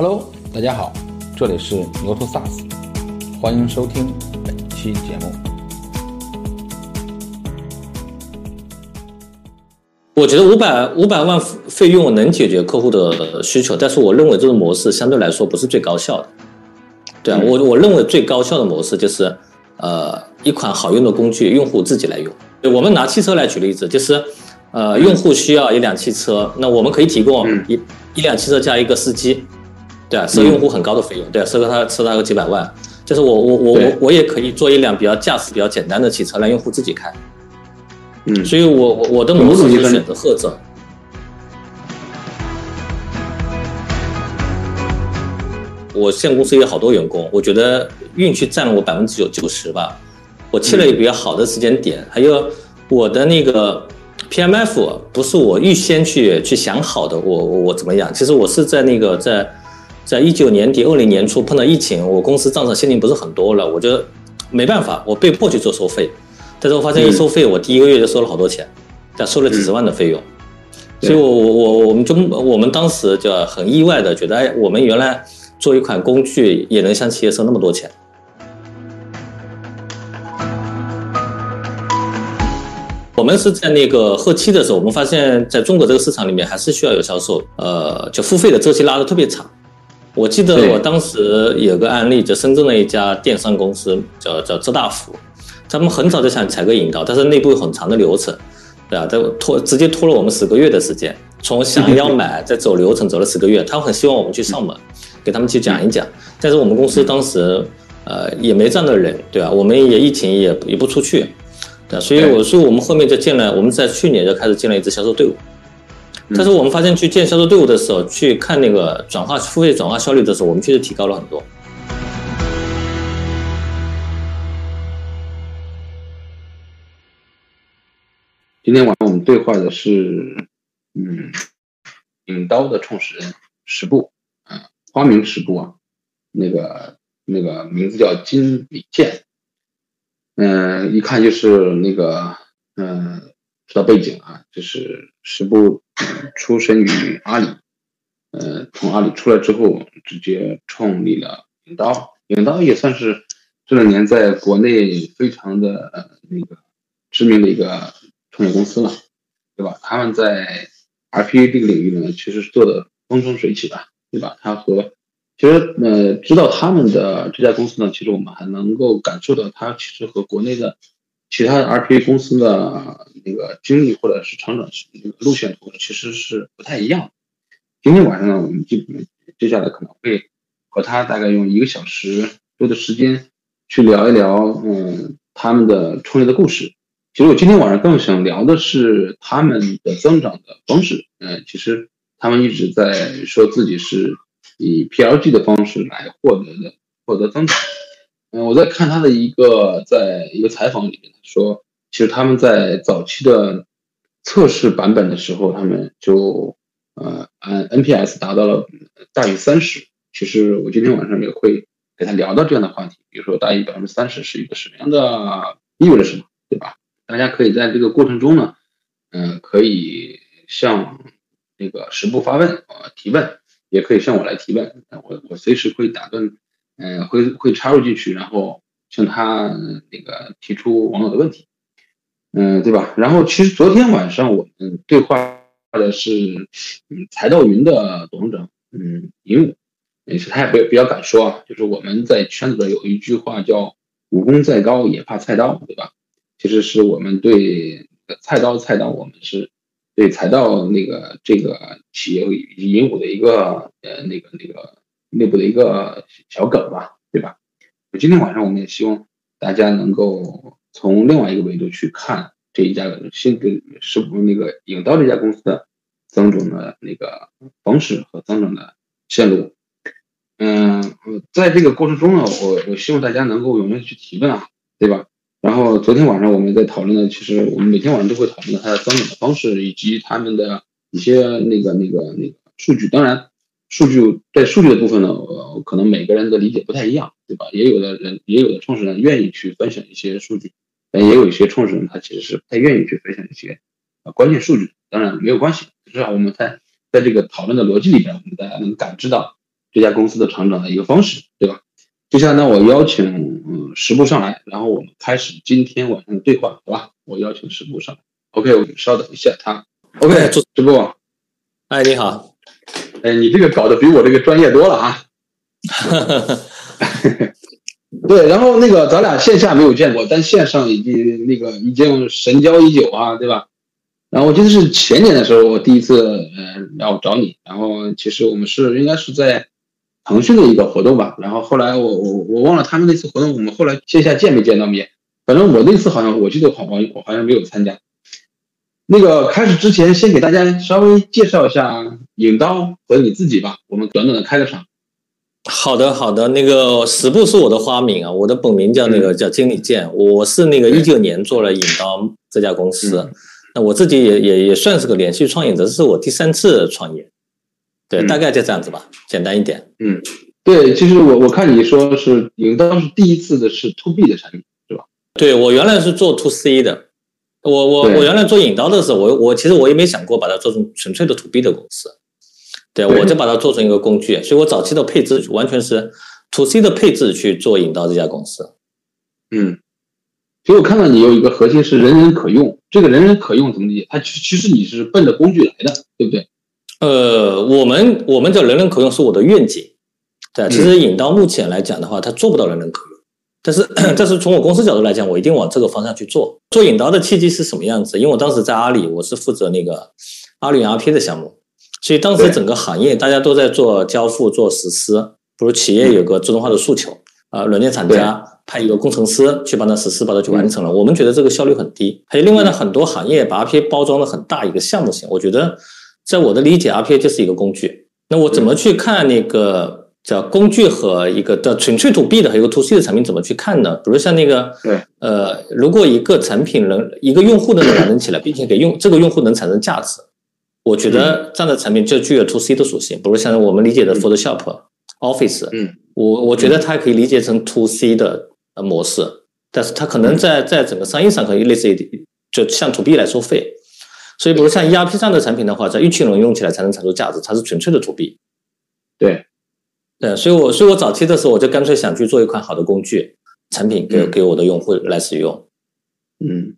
Hello，大家好，这里是牛头 SaaS，欢迎收听本期节目。我觉得五百五百万费用能解决客户的需求，但是我认为这种模式相对来说不是最高效的。对啊，我我认为最高效的模式就是，呃，一款好用的工具，用户自己来用。我们拿汽车来举例子，就是，呃，用户需要一辆汽车，那我们可以提供一、一辆汽车加一个司机，对啊，收用户很高的费用，对啊，收个他收他个几百万。就是我我我我我也可以做一辆比较驾驶比较简单的汽车，让用户自己开。嗯，所以我我我的模式就是选择赫兹。我现在公司也有好多员工，我觉得运气占了我百分之九九十吧。我去了一个比较好的时间点，还有我的那个 PMF 不是我预先去去想好的，我我我怎么样？其实我是在那个在在一九年底二零年初碰到疫情，我公司账上现金不是很多了，我就没办法，我被迫去做收费。但是我发现一收费，我第一个月就收了好多钱，但收了几十万的费用。所以我我我我们就我们当时就很意外的觉得，哎，我们原来做一款工具也能向企业收那么多钱。我们是在那个后期的时候，我们发现在中国这个市场里面还是需要有销售，呃，就付费的周期拉的特别长。我记得我当时有个案例，就深圳的一家电商公司叫叫浙大福，他们很早就想采购引导，但是内部有很长的流程，对啊，这拖直接拖了我们十个月的时间，从想要买再走流程走了十个月，他们很希望我们去上门，给他们去讲一讲，但是我们公司当时呃也没这样的人，对吧、我们也疫情也也不出去，对啊，所以我说我们后面就建了，我们在去年就开始建了一支销售队伍。嗯但是我们发现去建销售队伍的时候，去看那个转化付费转化效率的时候，我们确实提高了很多。今天晚上我们对话的是，嗯，影刀的创始人石步，嗯，花名石步啊，那个那个名字叫金李健，嗯、一看就是那个，嗯、知道背景啊，就是石步、嗯出生于阿里，呃，从阿里出来之后，直接创立了影刀，影刀也算是这两年在国内非常的呃那个知名的一个创业公司了，对吧？他们在 RPA 这个领域呢，其实是做的风生水起吧，对吧？他和其实呃，知道他们的这家公司呢，其实我们还能够感受到它其实和国内的其他的 RPA 公司的那个经历或者是成长路线图其实是不太一样。今天晚上呢，我们基本接下来可能会和他大概用一个小时多的时间去聊一聊，嗯，他们的创业的故事。其实我今天晚上更想聊的是他们的增长的方式。嗯，其实他们一直在说自己是以 PLG 的方式来获得的获得增长。嗯，我在看他的一个在一个采访里面，说，其实他们在早期的测试版本的时候，他们就呃按 NPS 达到了大于三十。其实我今天晚上也会给他聊到这样的话题，比如说大于百分之三十是一个什么样的意味着什么，对吧？大家可以在这个过程中呢，嗯、可以向那个十部发问呃提问，也可以向我来提问，我我随时会打断，嗯、会会插入进去，然后向他那个提出网友的问题，嗯、对吧？然后其实昨天晚上我们对话的是嗯财道云的董事长嗯尹武，也是他也比比较敢说啊，就是我们在圈子里有一句话叫武功再高也怕菜刀，对吧？其实是我们对菜刀菜刀，我们是对财道那个这个企业以及银武的一个呃那个那个内部的一个小梗吧，对吧？今天晚上我们也希望大家能够从另外一个维度去看这一家新的是那个影刀这家公司的增长的那个方式和增长的线路。嗯，在这个过程中呢，我我希望大家能够踊跃去提问啊，对吧？然后昨天晚上我们在讨论的，其实我们每天晚上都会讨论它的增长的方式，以及他们的一些那个那个那个数据。当然，数据在数据的部分呢，呃，可能每个人的理解不太一样，对吧？也有的人，也有的创始人愿意去分享一些数据，但也有一些创始人他其实是不太愿意去分享一些呃关键数据。当然没有关系，至少我们在在这个讨论的逻辑里边，我们大家能感知到这家公司的成长的一个方式，对吧？接下来呢，我邀请嗯十部上来，然后我们开始今天晚上的对话，好吧？我邀请十部上来，OK，我稍等一下他，OK，直播，哎，你好，哎，你这个搞得比我这个专业多了啊。对，然后那个咱俩线下没有见过，但线上已经那个已经神交已久啊，对吧？然后我记得是前年的时候，我第一次呃要找你，然后其实我们是应该是在腾讯的一个活动吧，然后后来我我我忘了他们那次活动，我们后来线下见没见到面？反正我那次好像我记得好像我好像没有参加。那个开始之前，先给大家稍微介绍一下影刀和你自己吧，我们短短的开个场。好的，好的，那个十步是我的花名啊，我的本名叫那个叫金李健，我是那个一九年做了影刀这家公司，那我自己也也也算是个连续创业者，这是我第三次创业，对，大概就这样子吧，简单一点。嗯，对，其实我我看你说是影刀是第一次的是 to B 的产品是吧？对我原来是做 to C 的，我我我原来做影刀的时候，我我其实我也没想过把它做成纯粹的 to B 的公司。对，我就把它做成一个工具，所以我早期的配置完全是 to C 的配置去做引导这家公司。嗯，所以我看到你有一个核心是人人可用，这个人人可用怎么理解？它其其实你是奔着工具来的，对不对？呃，我们我们叫人人可用是我的愿景。对，其实引到目前来讲的话，它做不到人人可用，但是 但是从我公司角度来讲，我一定往这个方向去做。做引导的契机是什么样子？因为我当时在阿里，我是负责那个阿里 RP 的项目。所以当时整个行业大家都在做交付、做实施，比如企业有个自动化的诉求，啊，软件厂家派一个工程师去帮他实施，把它去完成了。我们觉得这个效率很低。还有另外呢，很多行业把 RPA 包装的很大一个项目型。我觉得，在我的理解，RPA 就是一个工具。那我怎么去看那个叫工具和一个的纯粹 to B 的和一个 to C 的产品怎么去看呢？比如像那个，对，呃，如果一个产品能一个用户能完成起来，并且给用这个用户能产生价值。我觉得这样的产品就具有 to C 的属性，比如像我们理解的 Photoshop、Office，嗯，我我觉得它可以理解成 to C 的呃模式，但是它可能在在整个商业上可以类似于就像 to B 来收费，所以比如像 ERP 这样的产品的话，在一群人用起来才能产出价值，它是纯粹的 to B。对，对，所以我所以我早期的时候我就干脆想去做一款好的工具产品给给我的用户来使用。嗯，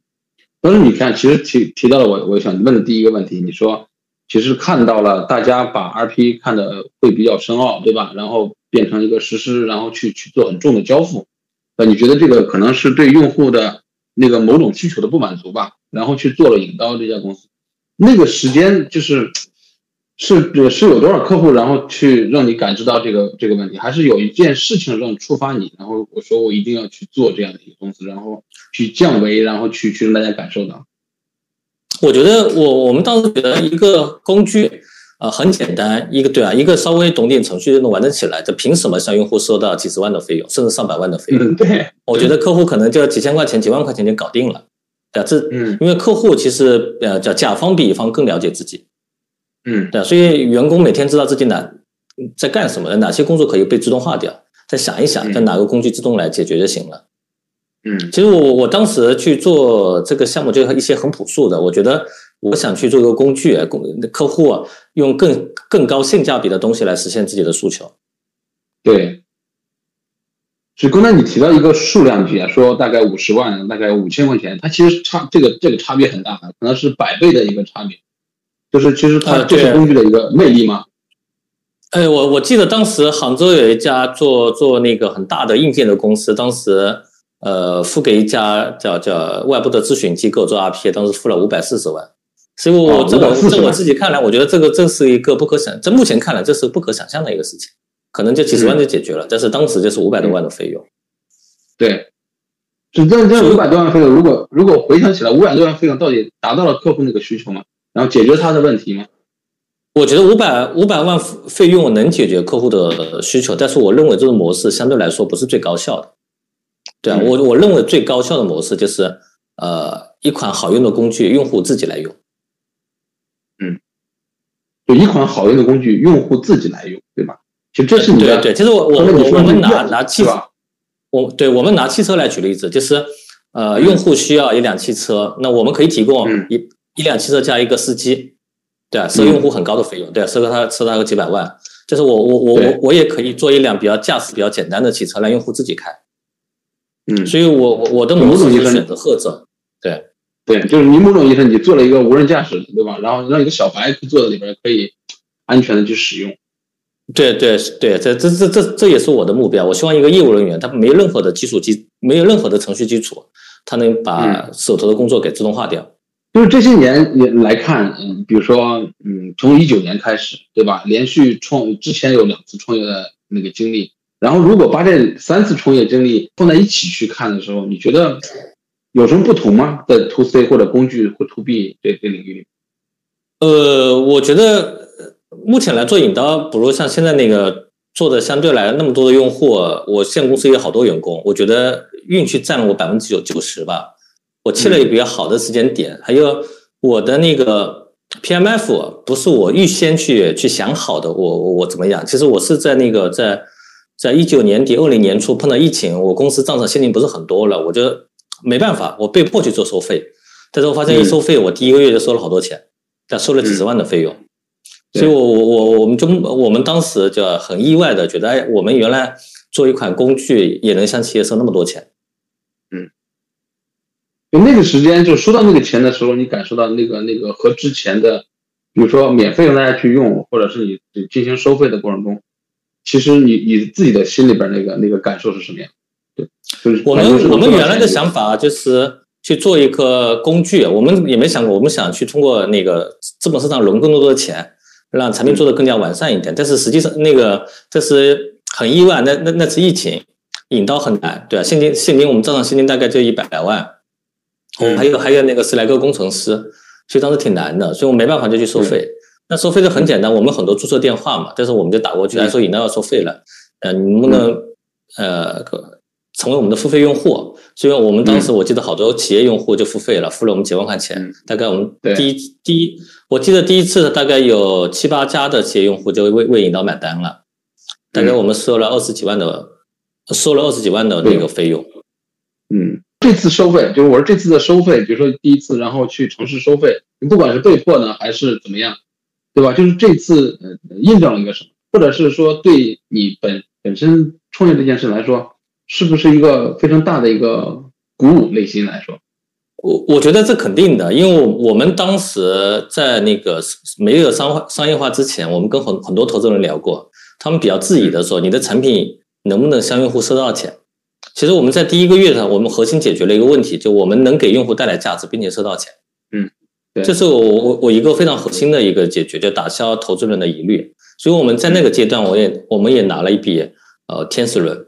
但是你看，其实提提到了我我想问的第一个问题，你说。其实看到了，大家把 RP 看的会比较深奥，对吧？然后变成一个实施，然后去去做很重的交付。那你觉得这个可能是对用户的那个某种需求的不满足吧？然后去做了引刀这家公司，那个时间就是是是有多少客户，然后去让你感知到这个这个问题，还是有一件事情让触发你，然后我说我一定要去做这样的一个公司，然后去降维，然后去去让大家感受到。我觉得我我们当时觉得一个工具啊很简单，一个对啊，一个稍微懂点程序就能完成起来，这凭什么向用户收到几十万的费用，甚至上百万的费用？对，我觉得客户可能就几千块钱、几万块钱就搞定了。对，这嗯，因为客户其实呃叫甲方比乙方更了解自己，嗯，对，所以员工每天知道自己哪在干什么，哪些工作可以被自动化掉，再想一想，在哪个工具自动来解决就行了。嗯，其实我我当时去做这个项目，就一些很朴素的。我觉得我想去做一个工具，工客户啊用更更高性价比的东西来实现自己的诉求。对，就刚才你提到一个数量级啊，说大概五十万，大概五千块钱，它其实差这个这个差别很大，可能是百倍的一个差别。就是其实它这是工具的一个魅力嘛？哎，我我记得当时杭州有一家做做那个很大的硬件的公司，当时。呃，付给一家叫叫外部的咨询机构做 RPA，当时付了五百四十万，所以我这我在我自己看来，我觉得这个这是一个不可想，在目前看来这是不可想象的一个事情，可能就几十万就解决了，但是当时就是五百多万的费用。对，就这这五百多万费用，如果如果回想起来，五百多万费用到底达到了客户那个需求吗？然后解决他的问题吗？我觉得五百五百万费用能解决客户的需求，但是我认为这种模式相对来说不是最高效的。对啊，我我认为最高效的模式就是，呃，一款好用的工具，用户自己来用。嗯，就一款好用的工具，用户自己来用，对吧？其实这是你的。对对，其实我我我我们拿拿汽车，我对我们拿汽车来举例子，就是呃，用户需要一辆汽车，那我们可以提供一一辆汽车加一个司机，对啊，收用户很高的费用，对啊，收个他收他个几百万。就是我我我我我也可以做一辆比较驾驶比较简单的汽车，让用户自己开。嗯，所以我我我的模式就是选择后者。对对，就是你某种意义上你做了一个无人驾驶，对吧？然后让一个小白去坐在里边，可以安全的去使用。对对对，这这这这这也是我的目标。我希望一个业务人员他没有任何的基础基，没有任何的程序基础，他能把手头的工作给自动化掉。就是这些年也来看，嗯，比如说，嗯，从一九年开始，对吧？连续创之前有两次创业的那个经历，然后如果把这三次创业经历放在一起去看的时候，你觉得有什么不同吗？在 to C 或者工具或 to B 这这领域里？呃，我觉得目前来做引刀，不如像现在那个做的相对来那么多的用户，我现公司也有好多员工，我觉得运气占了我百分之九九十吧。我切了一个比较好的时间点，还有我的那个 PMF 不是我预先去去想好的，我我怎么样？其实我是在那个在在一九年底二零年初碰到疫情，我公司账上现金不是很多了，我就没办法，我被迫去做收费。但是我发现一收费，我第一个月就收了好多钱，但收了几十万的费用。所以我我我我们就我们当时就很意外的觉得，哎，我们原来做一款工具也能向企业收那么多钱。嗯就那个时间，就收到那个钱的时候，你感受到那个那个和之前的，比如说免费让大家去用，或者是你你进行收费的过程中，其实你你自己的心里边那个那个感受是什么样？对，就是我们我们原来的想法就是去做一个工具，我们也没想过，我们想去通过那个资本市场融更多的钱，让产品做得更加完善一点。但是实际上那个这是很意外，那那那次疫情引到很难，对啊，现金现金我们账上现金大概就一百万。我们还有还有那个十来个工程师，所以当时挺难的，所以我没办法就去收费。那收费就很简单，我们很多注册电话嘛，但是我们就打过去，哎，说饮料要收费了，呃，你能不能呃成为我们的付费用户？所以我们当时我记得好多企业用户就付费了，付了我们几万块钱。大概我们第一第一，我记得第一次大概有七八家的企业用户就为为引导买单了，大概我们收了二十几万的，收了二十几万的那个费用。嗯。这次收费就是我说这次的收费，比如说第一次，然后去城市收费，你不管是被迫呢还是怎么样，对吧？就是这次呃印证了一个什么，或者是说对你本本身创业这件事来说，是不是一个非常大的一个鼓舞？内心来说，我我觉得这肯定的，因为我们当时在那个没有商商业化之前，我们跟很很多投资人聊过，他们比较质疑的说，你的产品能不能向用户收到钱？其实我们在第一个月上，我们核心解决了一个问题，就我们能给用户带来价值，并且收到钱。嗯，对，这是我我我一个非常核心的一个解决，就打消投资人的疑虑。所以我们在那个阶段，我也我们也拿了一笔呃天使轮。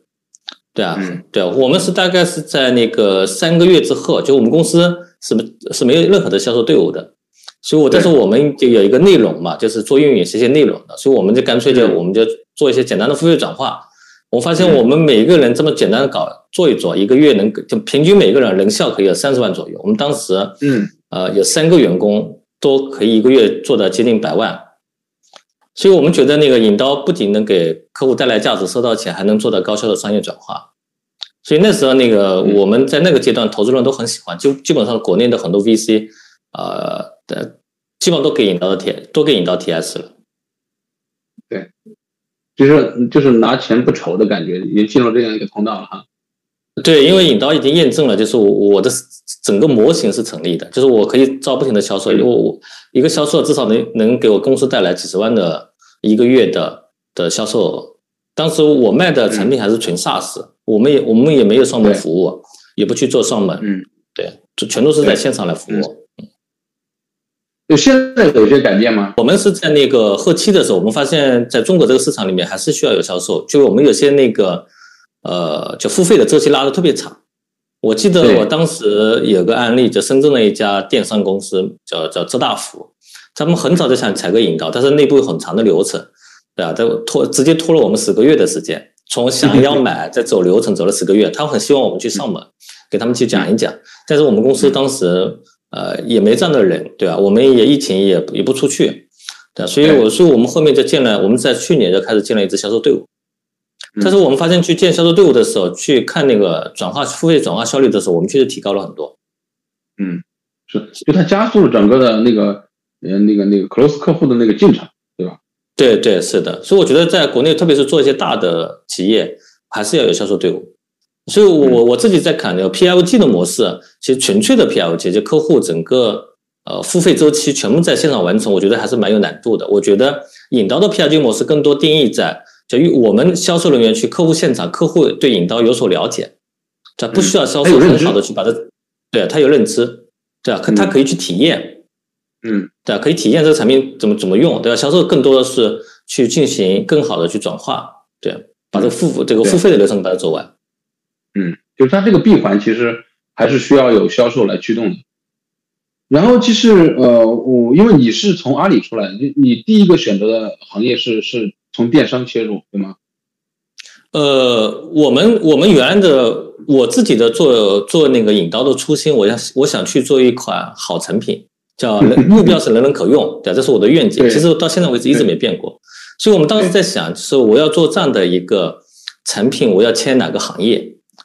对啊，嗯、对啊，我们是大概是在那个三个月之后，就我们公司是是没有任何的销售队伍的，所以我但是我们就有一个内容嘛，就是做运营这些内容的，所以我们就干脆就我们就做一些简单的付费转化。我发现我们每一个人这么简单的搞做一做，一个月能就平均每个人人效可以有三十万左右。我们当时嗯呃有三个员工都可以一个月做到接近百万，所以我们觉得那个引刀不仅能给客户带来价值收到钱，还能做到高效的商业转化。所以那时候那个我们在那个阶段投资人都很喜欢，就基本上国内的很多 VC 呃的基本上都给引刀的 T 都给引刀 TS 了。对。就是就是拿钱不愁的感觉，已经进入这样一个通道了哈。对，因为引刀已经验证了，就是我我的整个模型是成立的，就是我可以招不停的销售，因为我一个销售至少能能给我公司带来几十万的一个月的的销售额。当时我卖的产品还是纯 SaaS，、我们也我们也没有上门服务，也不去做上门，嗯，对，就全都是在线上来服务。就现在有些改变吗？我们是在那个后期的时候，我们发现在中国这个市场里面还是需要有销售，就我们有些那个呃，就付费的周期拉的特别长。我记得我当时有个案例，就深圳的一家电商公司叫叫浙大福，他们很早就想采购引导，但是内部有很长的流程，对吧？都拖直接拖了我们十个月的时间，从想要 买再走流程走了十个月。他们很希望我们去上门，给他们去讲一讲，但是我们公司当时。呃，也没这样的人，对吧？我们也疫情也也不出去，对，所以我说我们后面就建了，我们在去年就开始建了一支销售队伍。但是我们发现去建销售队伍的时候，去看那个转化付费转化效率的时候，我们确实提高了很多。嗯，是，就它加速了整个的那个呃那个那个 close 客户的那个进程，对吧？对对，是的，所以我觉得在国内，特别是做一些大的企业，还是要有销售队伍。所以我我自己在看那个 PLG 的模式，其实纯粹的 PLG，就客户整个呃付费周期全部在线上完成，我觉得还是蛮有难度的。我觉得引刀的 PLG 模式更多定义在，就于我们销售人员去客户现场，客户对引刀有所了解，这不需要销售很好的去把它，对他有认知，对啊，可他可以去体验，嗯，对啊，可以体验这个产品怎么怎么用，对吧？销售更多的是去进行更好的去转化，对，把这个付这个付费的流程把它走完。嗯，就是它这个闭环其实还是需要有销售来驱动的。然后其实呃，我因为你是从阿里出来，你你第一个选择的行业是是从电商切入，对吗？呃，我们我们原来的我自己的做做那个引刀的初心，我想我想去做一款好产品，叫 目标是人人可用，对，这是我的愿景。其实到现在为止一直没变过。所以我们当时在想，就是我要做这样的一个产品，我要签哪个行业？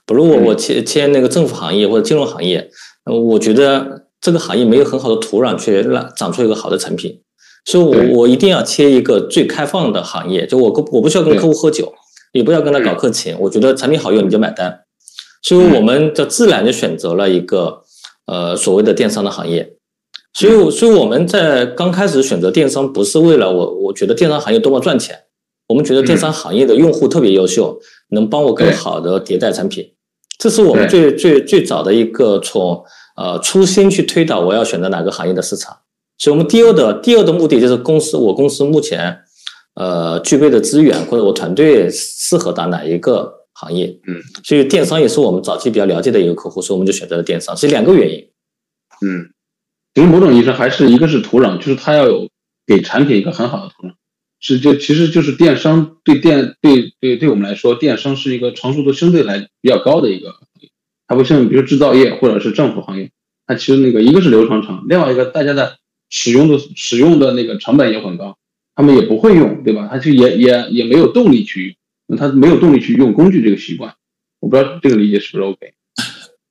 比如我我签签那个政府行业或者金融行业，我觉得这个行业没有很好的土壤去让长出一个好的产品，所以我我一定要切一个最开放的行业，就我我不需要跟客户喝酒，也不要跟他搞客情，我觉得产品好用你就买单，所以我们就自然就选择了一个呃所谓的电商的行业，所以所以我们在刚开始选择电商不是为了我我觉得电商行业多么赚钱，我们觉得电商行业的用户特别优秀，能帮我更好的迭代产品。这是我们最最最早的一个从呃初心去推导我要选择哪个行业的市场，所以我们第二的第二的目的就是公司我公司目前呃具备的资源或者我团队适合打哪一个行业，嗯，所以电商也是我们早期比较了解的一个客户，所以我们就选择了电商，是两个原因。嗯，其实某种意义上还是一个是土壤，就是它要有给产品一个很好的土壤。是，就其实就是电商对电对对对我们来说，电商是一个成熟度相对来比较高的一个行业。它不像比如制造业或者是政府行业，它其实那个一个是流程长，另外一个大家的使用的使用的那个成本也很高，他们也不会用，对吧？他就也也也没有动力去用，他没有动力去用工具这个习惯。我不知道这个理解是不是 OK。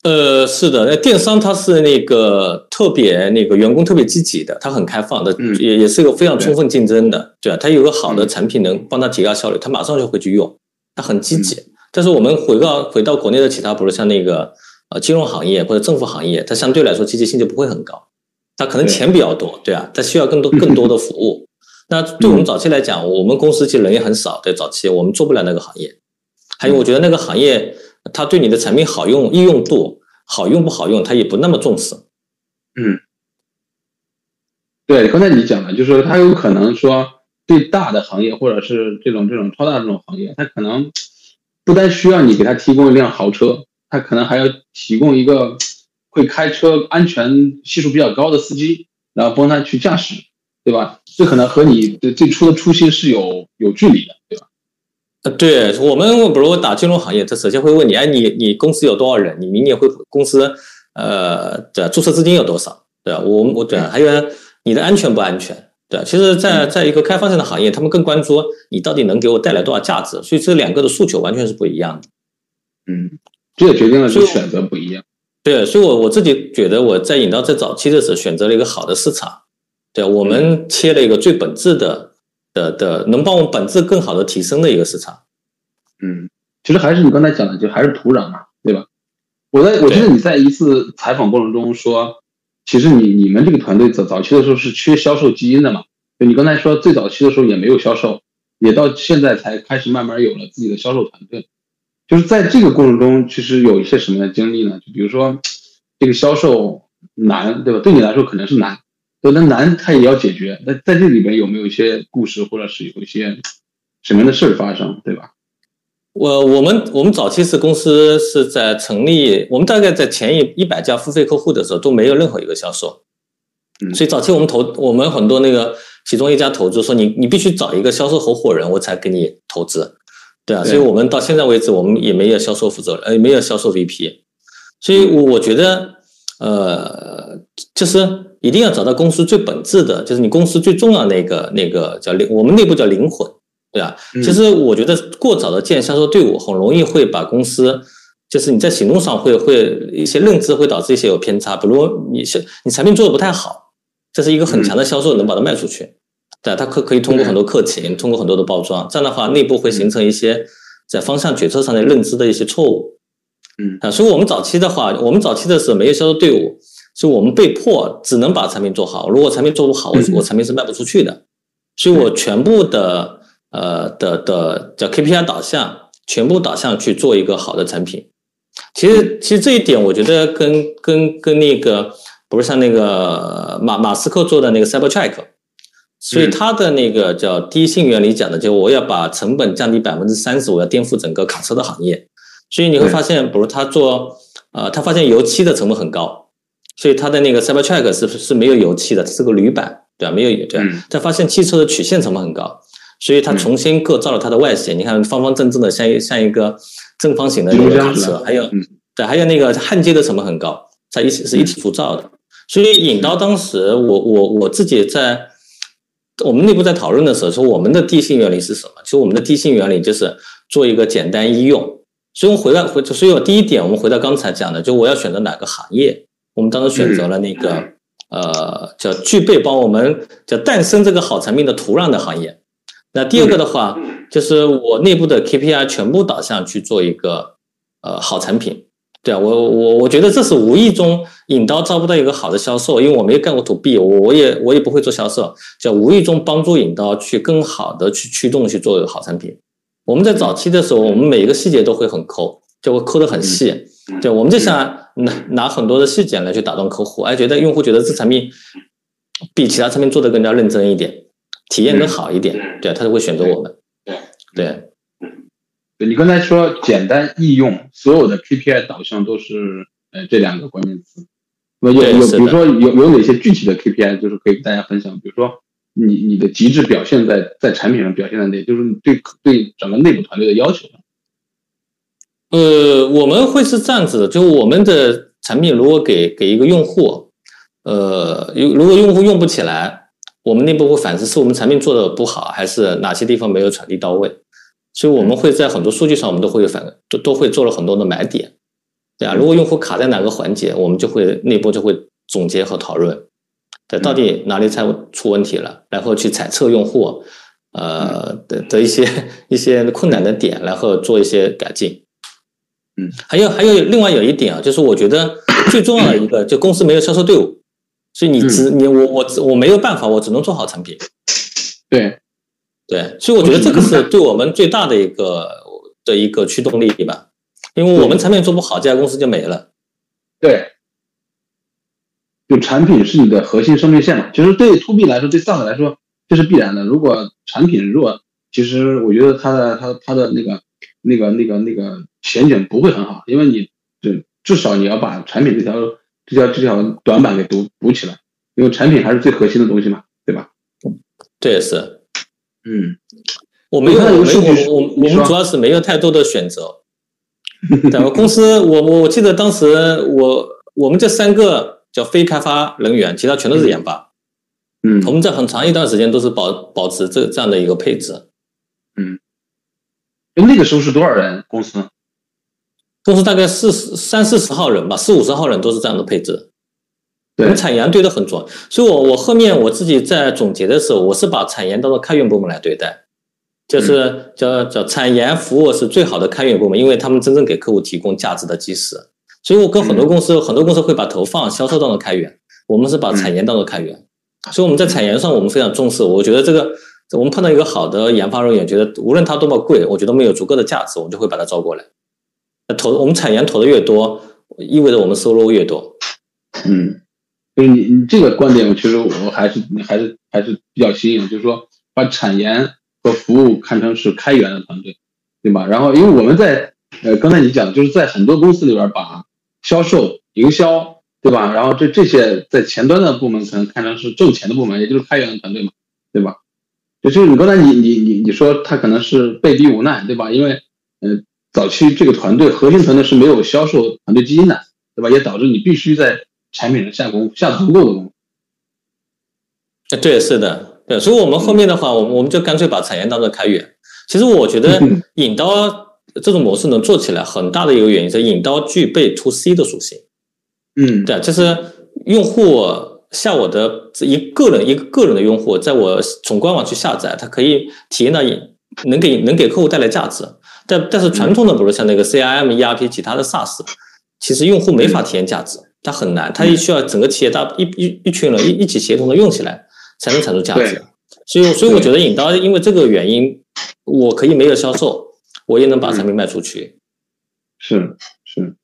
呃，是的，那电商它是那个特别那个员工特别积极的，它很开放的，也也是一个非常充分竞争的，对吧？它有个好的产品能帮他提高效率，他马上就会去用，他很积极。但是我们回到回到国内的其他，比如像那个呃金融行业或者政府行业，它相对来说积极性就不会很高，它可能钱比较多，对啊，他需要更多更多的服务。那对我们早期来讲，我们公司其实人也很少，对早期我们做不了那个行业。还有，我觉得那个行业。他对你的产品好用、易用度好用不好用，他也不那么重视。嗯，对，刚才你讲的，就是说他有可能说对大的行业或者是这种这种超大这种行业，他可能不单需要你给他提供一辆豪车，他可能还要提供一个会开车、安全系数比较高的司机，然后帮他去驾驶，对吧？这可能和你的最初的初心是有有距离的，对吧？对我们，比如我打金融行业，他首先会问你，哎，你你公司有多少人？你明年会公司呃的注册资金有多少？对吧？我我对，还有你的安全不安全？对，其实，在在一个开放性的行业，他们更关注你到底能给我带来多少价值。所以这两个的诉求完全是不一样的。嗯，这也决定了你选择不一样。对，所以我我自己觉得我在引到在早期的时候选择了一个好的市场。对，我们切了一个最本质的。的的能帮我们本质更好的提升的一个市场，嗯，其实还是你刚才讲的，就还是土壤嘛，对吧？我在我记得你在一次采访过程中说，其实你你们这个团队早早期的时候是缺销售基因的嘛？就你刚才说最早期的时候也没有销售，也到现在才开始慢慢有了自己的销售团队，就是在这个过程中，其实有一些什么样的经历呢？就比如说这个销售难，对吧？对你来说可能是难。对那难，他也要解决。那在这里边有没有一些故事，或者是有一些什么样的事儿发生，对吧？我我们我们早期是公司是在成立，我们大概在前一一百家付费客户的时候都没有任何一个销售，所以早期我们投我们很多那个其中一家投资说你你必须找一个销售合伙人，我才给你投资，对啊，所以我们到现在为止我们也没有销售负责人，呃，没有销售 VP，所以我我觉得呃就是。一定要找到公司最本质的，就是你公司最重要那个那个叫灵，我们内部叫灵魂，对吧？其实我觉得过早的建销售队伍，很容易会把公司，就是你在行动上会会一些认知会导致一些有偏差，比如你是你产品做的不太好，这是一个很强的销售能把它卖出去，对，它可可以通过很多客情，通过很多的包装，这样的话内部会形成一些在方向决策上的认知的一些错误。嗯啊，所以我们早期的话，我们早期的时候没有销售队伍，所以我们被迫只能把产品做好。如果产品做不好，我我产品是卖不出去的。所以我全部的呃的的叫 KPI 导向，全部导向去做一个好的产品。其实其实这一点，我觉得跟跟跟那个不是像那个马马斯克做的那个 Cybertruck，所以他的那个叫低性原理讲的，就我要把成本降低百分之三十，我要颠覆整个卡车的行业。所以你会发现，比如他做，呃，他发现油漆的成本很高，所以他的那个 Cybertruck 是是没有油漆的，是个铝板，对吧？没有对。他发现汽车的曲线成本很高，所以他重新构造了它的外形。你看方方正正的，像一像一个正方形的那个卡车，还有对，还有那个焊接的成本很高，在一起是一体铸造的。所以引刀当时，我我我自己在我们内部在讨论的时候，说我们的地性原理是什么？其实我们的地性原理就是做一个简单易用。所以，我回到回，所以我第一点，我们回到刚才讲的，就我要选择哪个行业，我们当时选择了那个呃，叫具备帮我们叫诞生这个好产品的土壤的行业。那第二个的话，就是我内部的 KPI 全部导向去做一个呃好产品。对啊，我我我觉得这是无意中引刀招不到一个好的销售，因为我没有干过 to B，我我也我也不会做销售，叫无意中帮助引刀去更好的去驱动去做一个好产品。我们在早期的时候，我们每一个细节都会很抠，就会抠得很细。对，我们就想拿拿很多的细节来去打动客户，哎，觉得用户觉得这产品比其他产品做的更加认真一点，体验更好一点，对，他就会选择我们。对，对，你刚才说简单易用，所有的 KPI 导向都是呃这两个关键词。那有有，比如说有有哪些具体的 KPI，就是可以跟大家分享，比如说。你你的极致表现在在产品上表现在哪？就是对对整个内部团队的要求上。呃，我们会是这样子的，就我们的产品如果给给一个用户，呃，如如果用户用不起来，我们内部会反思是我们产品做的不好，还是哪些地方没有传递到位。所以我们会在很多数据上，我们都会有反都都会做了很多的买点，对啊。如果用户卡在哪个环节，我们就会内部就会总结和讨论。对，到底哪里才出问题了？然后去猜测用户，呃的的一些一些困难的点，然后做一些改进。嗯，还有还有另外有一点啊，就是我觉得 最重要的一个，就公司没有销售队伍，所以你只你我我我没有办法，我只能做好产品。对，对，所以我觉得这个是对我们最大的一个的一个驱动力吧，因为我们产品做不好，这家公司就没了。对。就产品是你的核心生命线嘛，其实对 to B 来说，对 SaaS 来说这是必然的。如果产品弱，其实我觉得它的它它的那个那个那个那个前景不会很好，因为你这至少你要把产品这条这条这条短板给补补起来，因为产品还是最核心的东西嘛，对吧？这也是，嗯，我没有我没有我我们主要是没有太多的选择。对我公司，我我我记得当时我我们这三个。叫非开发人员，其他全都是研发。嗯，我们在很长一段时间都是保保持这这样的一个配置。嗯，那个时候是多少人公司？公司大概四十三四十号人吧，四五十号人都是这样的配置。对，我们产研对的很重，所以我我后面我自己在总结的时候，我是把产研当做开源部门来对待，就是叫叫产研服务是最好的开源部门，因为他们真正给客户提供价值的基石。所以，我跟很多公司，很多公司会把投放、销售当做开源，我们是把产研当做开源。所以我们在产研上，我们非常重视。我觉得这个，我们碰到一个好的研发人员，觉得无论他多么贵，我觉得没有足够的价值，我们就会把他招过来。投我们产研投的越多，意味着我们收入越多。嗯，就是你你这个观点，我其实我还是还是还是比较新颖，就是说把产研和服务看成是开源的团队，对吧？然后，因为我们在呃刚才你讲，就是在很多公司里边把销售、营销，对吧？然后这这些在前端的部门可能看成是挣钱的部门，也就是开源的团队嘛，对吧？就是你刚才你你你你说他可能是被逼无奈，对吧？因为呃早期这个团队核心团队是没有销售团队基因的，对吧？也导致你必须在产品的下功夫，下足够的功夫。对，是的，对，所以我们后面的话，我们我们就干脆把产业当做开源。其实我觉得引刀。这种模式能做起来，很大的一个原因是引刀具备 to C 的属性。嗯，对，就是用户像我的一个人一个个人的用户，在我从官网去下载，它可以体验到能给能给客户带来价值。但但是传统的，比如像那个 CRM、ERP、其他的 SaaS，其实用户没法体验价值，它很难，它也需要整个企业大一一一群人一一起协同的用起来，才能产出价值。所以所以我觉得引刀因为这个原因，我可以没有销售，我也能把产品卖出去。是是，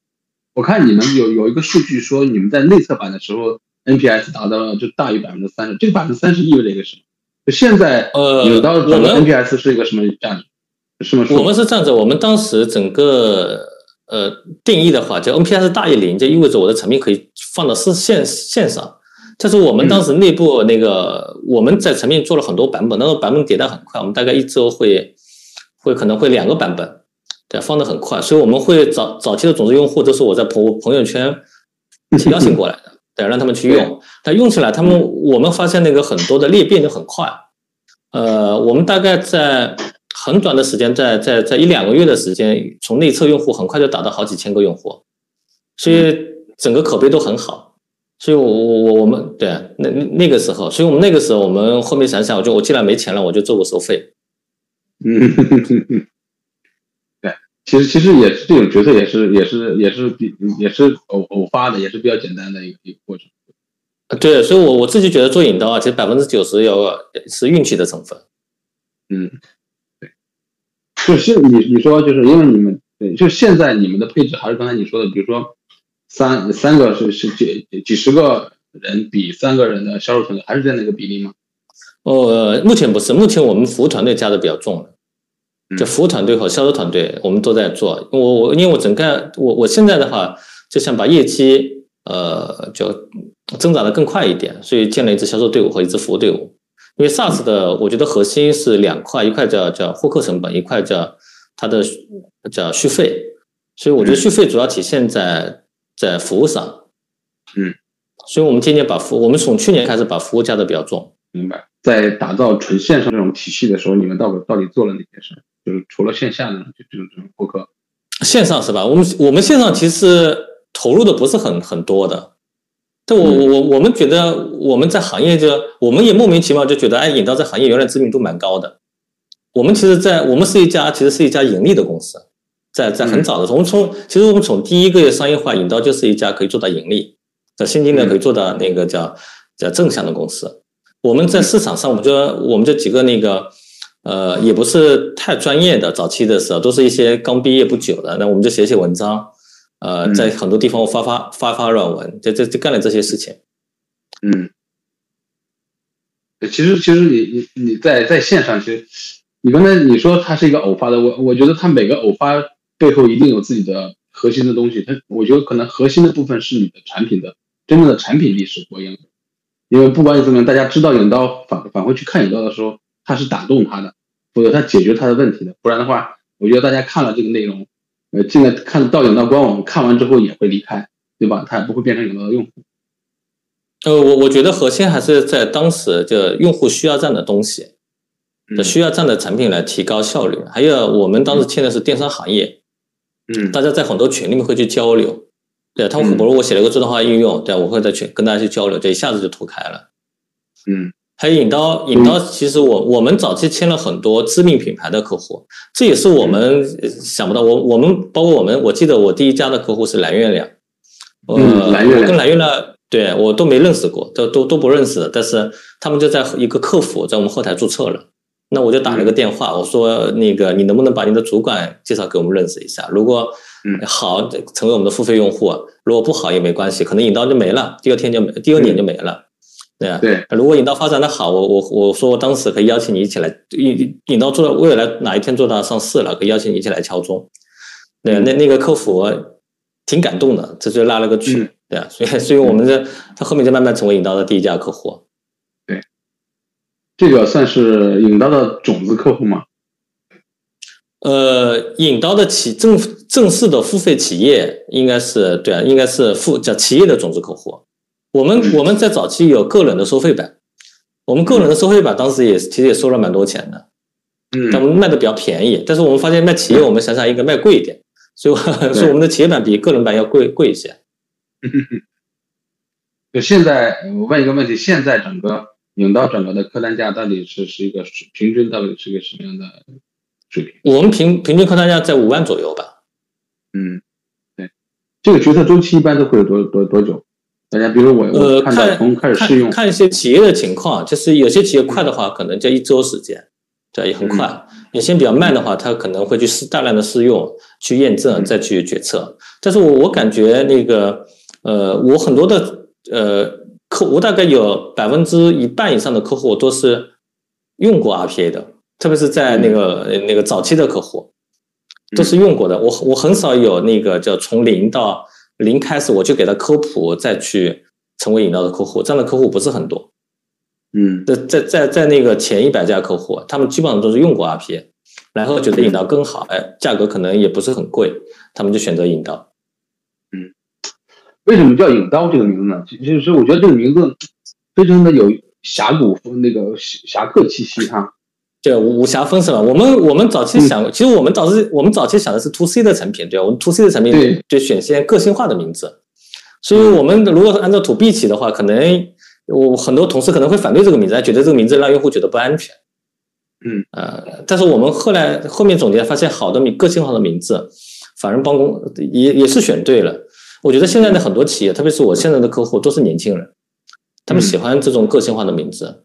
我看你们有有一个数据说，你们在内测版的时候，NPS 达到了就大于百分之三十，这个百分之三十意味着一个什么？就现在呃，引刀的 NPS 是一个什么价值？我们是这样子，我们当时整个呃定义的话，就 NPS 大于零，就意味着我的产品可以放到是线线上。这是我们当时内部那个我们在产品做了很多版本，那个版本迭代很快，我们大概一周会会可能会两个版本，对，放的很快。所以我们会早早期的种子用户都是我在朋朋友圈提邀请过来的，对，让他们去用。但用起来，他们我们发现那个很多的裂变就很快。呃，我们大概在。很短的时间，在在在一两个月的时间，从内测用户很快就达到好几千个用户，所以整个口碑都很好。所以，我我我我们对那那个时候，所以我们那个时候，我们后面想想，我就我既然没钱了，我就做个收费。嗯，对，其实其实也是这种决策，也是也是也是比也是偶偶发的，也是比较简单的一个一个过程。对，所以我我自己觉得做引刀啊，其实百分之九十有是运气的成分。嗯。就是你你说就是因为你们对，就现在你们的配置还是刚才你说的，比如说三三个是是几几十个人比三个人的销售团队，还是这样的一个比例吗？呃，目前不是，目前我们服务团队加的比较重就服务团队和销售团队我们都在做。我我因为我整个我我现在的话就想把业绩呃就增长的更快一点，所以建了一支销售队伍和一支服务队伍。因为 SaaS 的，我觉得核心是两块，一块叫叫获客成本，一块叫它的叫续费，所以我觉得续费主要体现在在服务上。嗯，所以我们今年把服，我们从去年开始把服务加的比较重。明白。在打造纯线上这种体系的时候，你们到底到底做了哪些事？就是除了线下的就这种这种获客，线上是吧？我们我们线上其实投入的不是很很多的。但我我我我们觉得我们在行业就我们也莫名其妙就觉得哎，引刀在行业原来知名度蛮高的。我们其实，在我们是一家其实是一家盈利的公司，在在很早的时候，我们从其实我们从第一个月商业化，引刀就是一家可以做到盈利，在现金流可以做到那个叫叫正向的公司。我们在市场上，我们就我们这几个那个呃，也不是太专业的，早期的时候都是一些刚毕业不久的，那我们就写写文章。呃，在很多地方我发发发发软文，就就就干了这些事情。嗯，其实其实你你你在在线上，其实你刚才你说它是一个偶发的，我我觉得它每个偶发背后一定有自己的核心的东西。它我觉得可能核心的部分是你的产品的真正的产品力是不一样的。因为不管你怎么样，大家知道影刀反返回去看影刀的时候，它是打动他的，或者他解决他的问题的。不然的话，我觉得大家看了这个内容。呃，进来看到影到官网，看完之后也会离开，对吧？它也不会变成影道的用户。呃，我我觉得核心还是在当时就用户需要这样的东西，需要这样的产品来提高效率。还有我们当时签的是电商行业，嗯，大家在很多群里面会去交流，对，他们比如我写了一个自动化应用，对，我会在群跟大家去交流，这一下子就拓开了，嗯。还有引刀，引刀其实我我们早期签了很多知名品牌的客户，这也是我们想不到。我我们包括我们，我记得我第一家的客户是蓝月亮，呃，蓝月亮跟蓝月亮对我都没认识过，都都都不认识。但是他们就在一个客服在我们后台注册了，那我就打了个电话，我说那个你能不能把你的主管介绍给我们认识一下？如果好，成为我们的付费用户；如果不好也没关系，可能引刀就没了，第二天就没，第二年就没了。对啊，对，如果引刀发展的好，我我我说我当时可以邀请你一起来引引刀做到未来哪一天做到上市了，可以邀请你一起来敲钟。对，那那个客服挺感动的，这就拉了个群，对啊，所以所以我们这他后面就慢慢成为引刀的第一家客户。对，这个算是引刀的种子客户吗？呃，引刀的企正正式的付费企业应该是对啊，应该是付叫企业的种子客户。我们我们在早期有个人的收费版，我们个人的收费版当时也其实也收了蛮多钱的，嗯，但我们卖的比较便宜。但是我们发现卖企业，我们想想应该卖贵一点，所以所以我们的企业版比个人版要贵贵一些。就现在我问一个问题，现在整个影刀整个的客单价到底是是一个平均到底是一个什么样的水平？我们平平均客单价在五万左右吧。嗯，对，这个决策周期一般都会有多多多久？大家比如我呃，看从开始试用，看一些企业的情况，就是有些企业快的话，可能就一周时间，对也很快；有些比较慢的话，他可能会去试大量的试用，去验证，再去决策。但是我我感觉那个呃，我很多的呃客，我大概有百分之一半以上的客户都是用过 RPA 的，特别是在那个那个早期的客户都是用过的。我我很少有那个叫从零到。零开始我就给他科普，再去成为引导的客户，这样的客户不是很多。嗯，在在在在那个前一百家客户，他们基本上都是用过 RPA，然后觉得引导更好，哎，价格可能也不是很贵，他们就选择引导。嗯，为什么叫引刀这个名字呢？其实我觉得这个名字非常的有侠骨那个侠客气息哈。对武侠风是吧？我们我们早期想，其实我们早期我们早期想的是 to C 的产品，对吧？我们 to C 的产品就选些个性化的名字。所以，我们如果是按照 to B 起的话，可能我很多同事可能会反对这个名字，觉得这个名字让用户觉得不安全。嗯，呃，但是我们后来后面总结发现，好的名个性化的名字，反而帮工也也是选对了。我觉得现在的很多企业，特别是我现在的客户，都是年轻人，他们喜欢这种个性化的名字。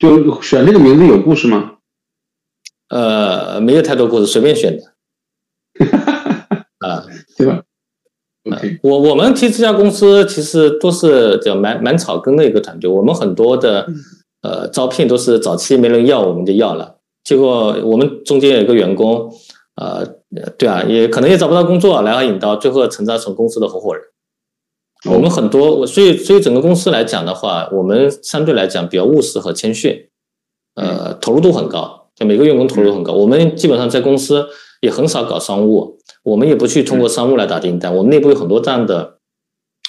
嗯。就选这个名字有故事吗？呃，没有太多故事，随便选的。啊，对吧我我们其实这家公司其实都是叫蛮蛮草根的一个团队，我们很多的呃招聘都是早期没人要我们就要了，结果我们中间有一个员工，呃，对啊，也可能也找不到工作，然后引到最后成长成公司的合伙人。我们很多，我所以所以整个公司来讲的话，我们相对来讲比较务实和谦逊，呃，投入度很高，就每个员工投入很高。我们基本上在公司也很少搞商务，我们也不去通过商务来打订单。我们内部有很多这样的，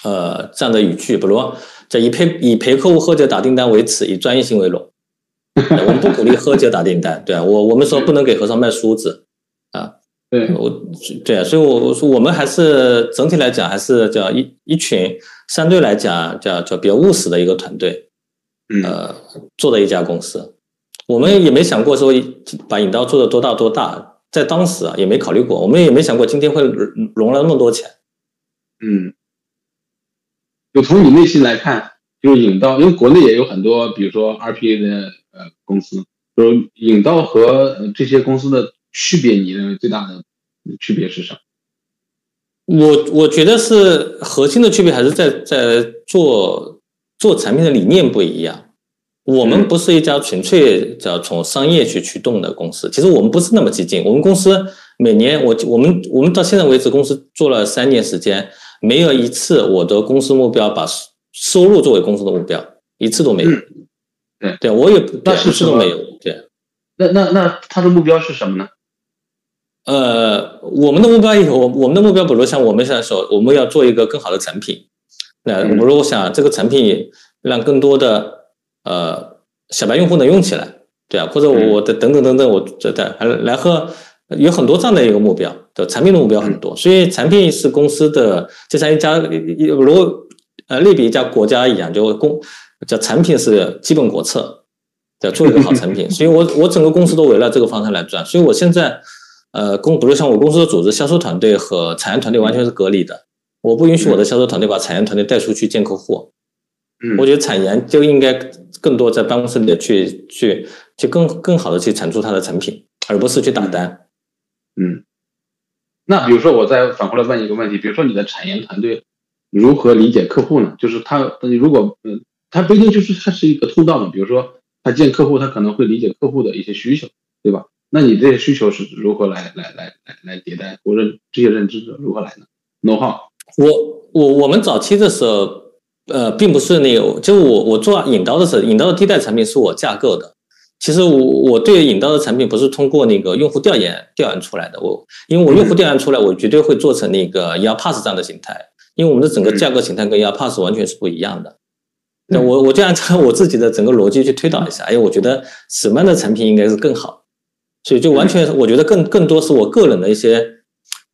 呃，这样的语句，比如在以陪以陪客户喝酒打订单为耻，以专业性为荣。我们不鼓励喝酒打订单，对啊，我我们说不能给和尚卖梳子，啊。对，我对啊，所以我我说我们还是整体来讲还是叫一一群相对来讲叫叫比较务实的一个团队，呃，做的一家公司，我们也没想过说把引刀做的多大多大，在当时啊也没考虑过，我们也没想过今天会融了那么多钱，嗯，就从你内心来看，就是引刀，因为国内也有很多，比如说 RPA 的呃公司，就是引刀和这些公司的。区别，你认为最大的区别是什么？我我觉得是核心的区别还是在在做做产品的理念不一样。我们不是一家纯粹叫从商业去驱动的公司，其实我们不是那么激进。我们公司每年我我们我们到现在为止，公司做了三年时间，没有一次我的公司目标把收入作为公司的目标，一次都没有。对对，我也那一次都没有。对，那那那他的目标是什么呢？呃，我们的目标有，我们的目标，比如像我们现在说，我们要做一个更好的产品。那我如果想这个产品让更多的呃小白用户能用起来，对啊，或者我的等等等等，我这的还来和有很多这样的一个目标的产品的目标很多，所以产品是公司的就像一家如果呃类比一家国家一样，就公叫产品是基本国策，要做一个好产品。所以我我整个公司都围绕这个方向来转，所以我现在。呃，公比如像我公司的组织，销售团队和产业团队完全是隔离的。我不允许我的销售团队把产业团队带出去见客户。嗯，我觉得产研就应该更多在办公室里去去去更更好的去产出它的产品，而不是去打单。嗯，那比如说我再反过来问一个问题，比如说你的产研团队如何理解客户呢？就是他如果嗯，他不一定就是他是一个通道嘛。比如说他见客户，他可能会理解客户的一些需求，对吧？那你这些需求是如何来来来来来迭代？或者这些认知是如何来的？know how？我我我们早期的时候，呃，并不是那个，就我我做引刀的时候，引刀的第一代产品是我架构的。其实我我对引刀的产品不是通过那个用户调研调研出来的。我因为我用户调研出来，我绝对会做成那个 ER Pass 这样的形态，因为我们的整个架构形态跟 ER Pass 完全是不一样的。那我我就按照我自己的整个逻辑去推导一下，哎，我觉得什么样的产品应该是更好。所以就完全，我觉得更更多是我个人的一些，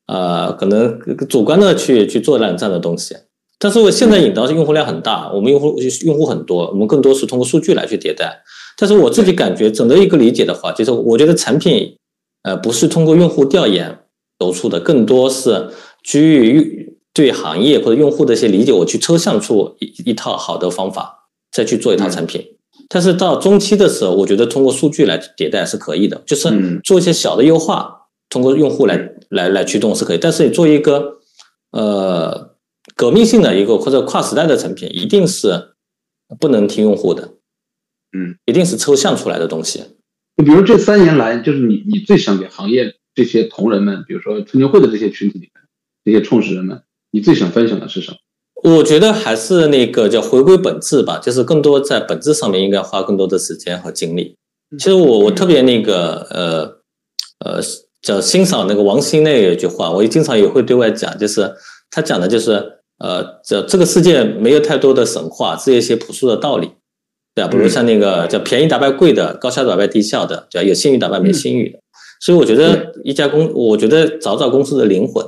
呃，可能主观的去去做这样这样的东西。但是我现在引到是用户量很大，我们用户用户很多，我们更多是通过数据来去迭代。但是我自己感觉，整个一个理解的话，就是我觉得产品，呃，不是通过用户调研得出的，更多是基于对行业或者用户的一些理解，我去抽象出一一套好的方法，再去做一套产品。但是到中期的时候，我觉得通过数据来迭代是可以的，就是做一些小的优化，通过用户来来来驱动是可以。但是你做一个呃革命性的一个或者跨时代的产品，一定是不能听用户的，嗯，一定是抽象出来的东西。就比如这三年来，就是你你最想给行业这些同仁们，比如说春节会的这些群体里面，这些创始人们，你最想分享的是什么？我觉得还是那个叫回归本质吧，就是更多在本质上面应该花更多的时间和精力。其实我我特别那个呃呃叫欣赏那个王兴那有一句话，我也经常也会对外讲，就是他讲的就是呃这这个世界没有太多的神话，只有一些朴素的道理，对吧？比如像那个叫便宜打败贵的，高效打败低效的，对吧？有信誉打败没信誉的。所以我觉得一家公，我觉得找找公司的灵魂。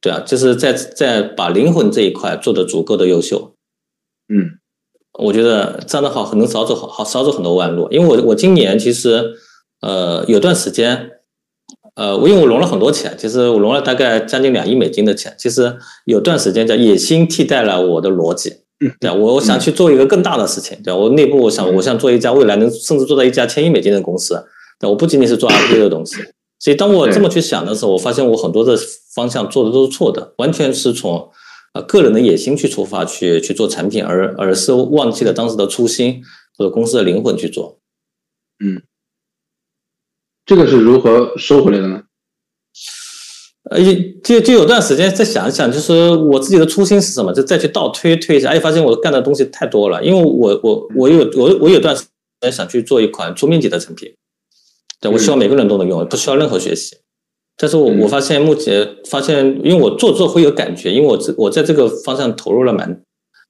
对啊，就是在在把灵魂这一块做的足够的优秀，嗯，我觉得这样的话可能少走好好少走很多弯路。因为我我今年其实呃有段时间，呃我因为我融了很多钱，其实我融了大概将近两亿美金的钱。其实有段时间叫野心替代了我的逻辑，对啊，我我想去做一个更大的事情，对我内部我想我想做一家未来能甚至做到一家千亿美金的公司，对我不仅仅是做 RP 的东西。所以，当我这么去想的时候，我发现我很多的方向做的都是错的，完全是从呃个人的野心去出发去去做产品，而而是忘记了当时的初心或者公司的灵魂去做。嗯，这个是如何收回来的呢？呃，就就有段时间再想一想，就是我自己的初心是什么，就再去倒推推一下，哎，发现我干的东西太多了，因为我我我有我我有段时间想去做一款桌面级的产品。对，我希望每个人都能用，不需要任何学习。但是我我发现目前发现，因为我做做会有感觉，因为我这我在这个方向投入了蛮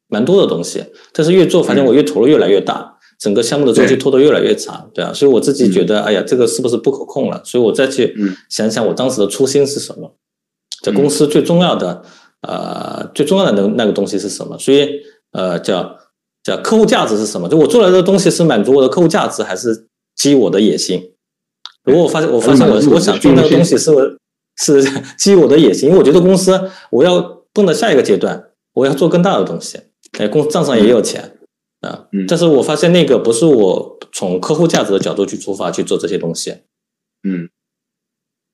蛮多的东西。但是越做，发现我越投入越来越大，整个项目的周期拖得越来越长，对啊。所以我自己觉得，哎呀，这个是不是不可控了？所以我再去想想我当时的初心是什么，在公司最重要的呃最重要的那那个东西是什么？所以呃叫叫客户价值是什么？就我做来的东西是满足我的客户价值，还是基于我的野心？如果我发现，我发现我我想做那个东西是是基于我的野心，因为我觉得公司我要蹦到下一个阶段，我要做更大的东西。哎，公账上也有钱啊，但是我发现那个不是我从客户价值的角度去出发去做这些东西。嗯，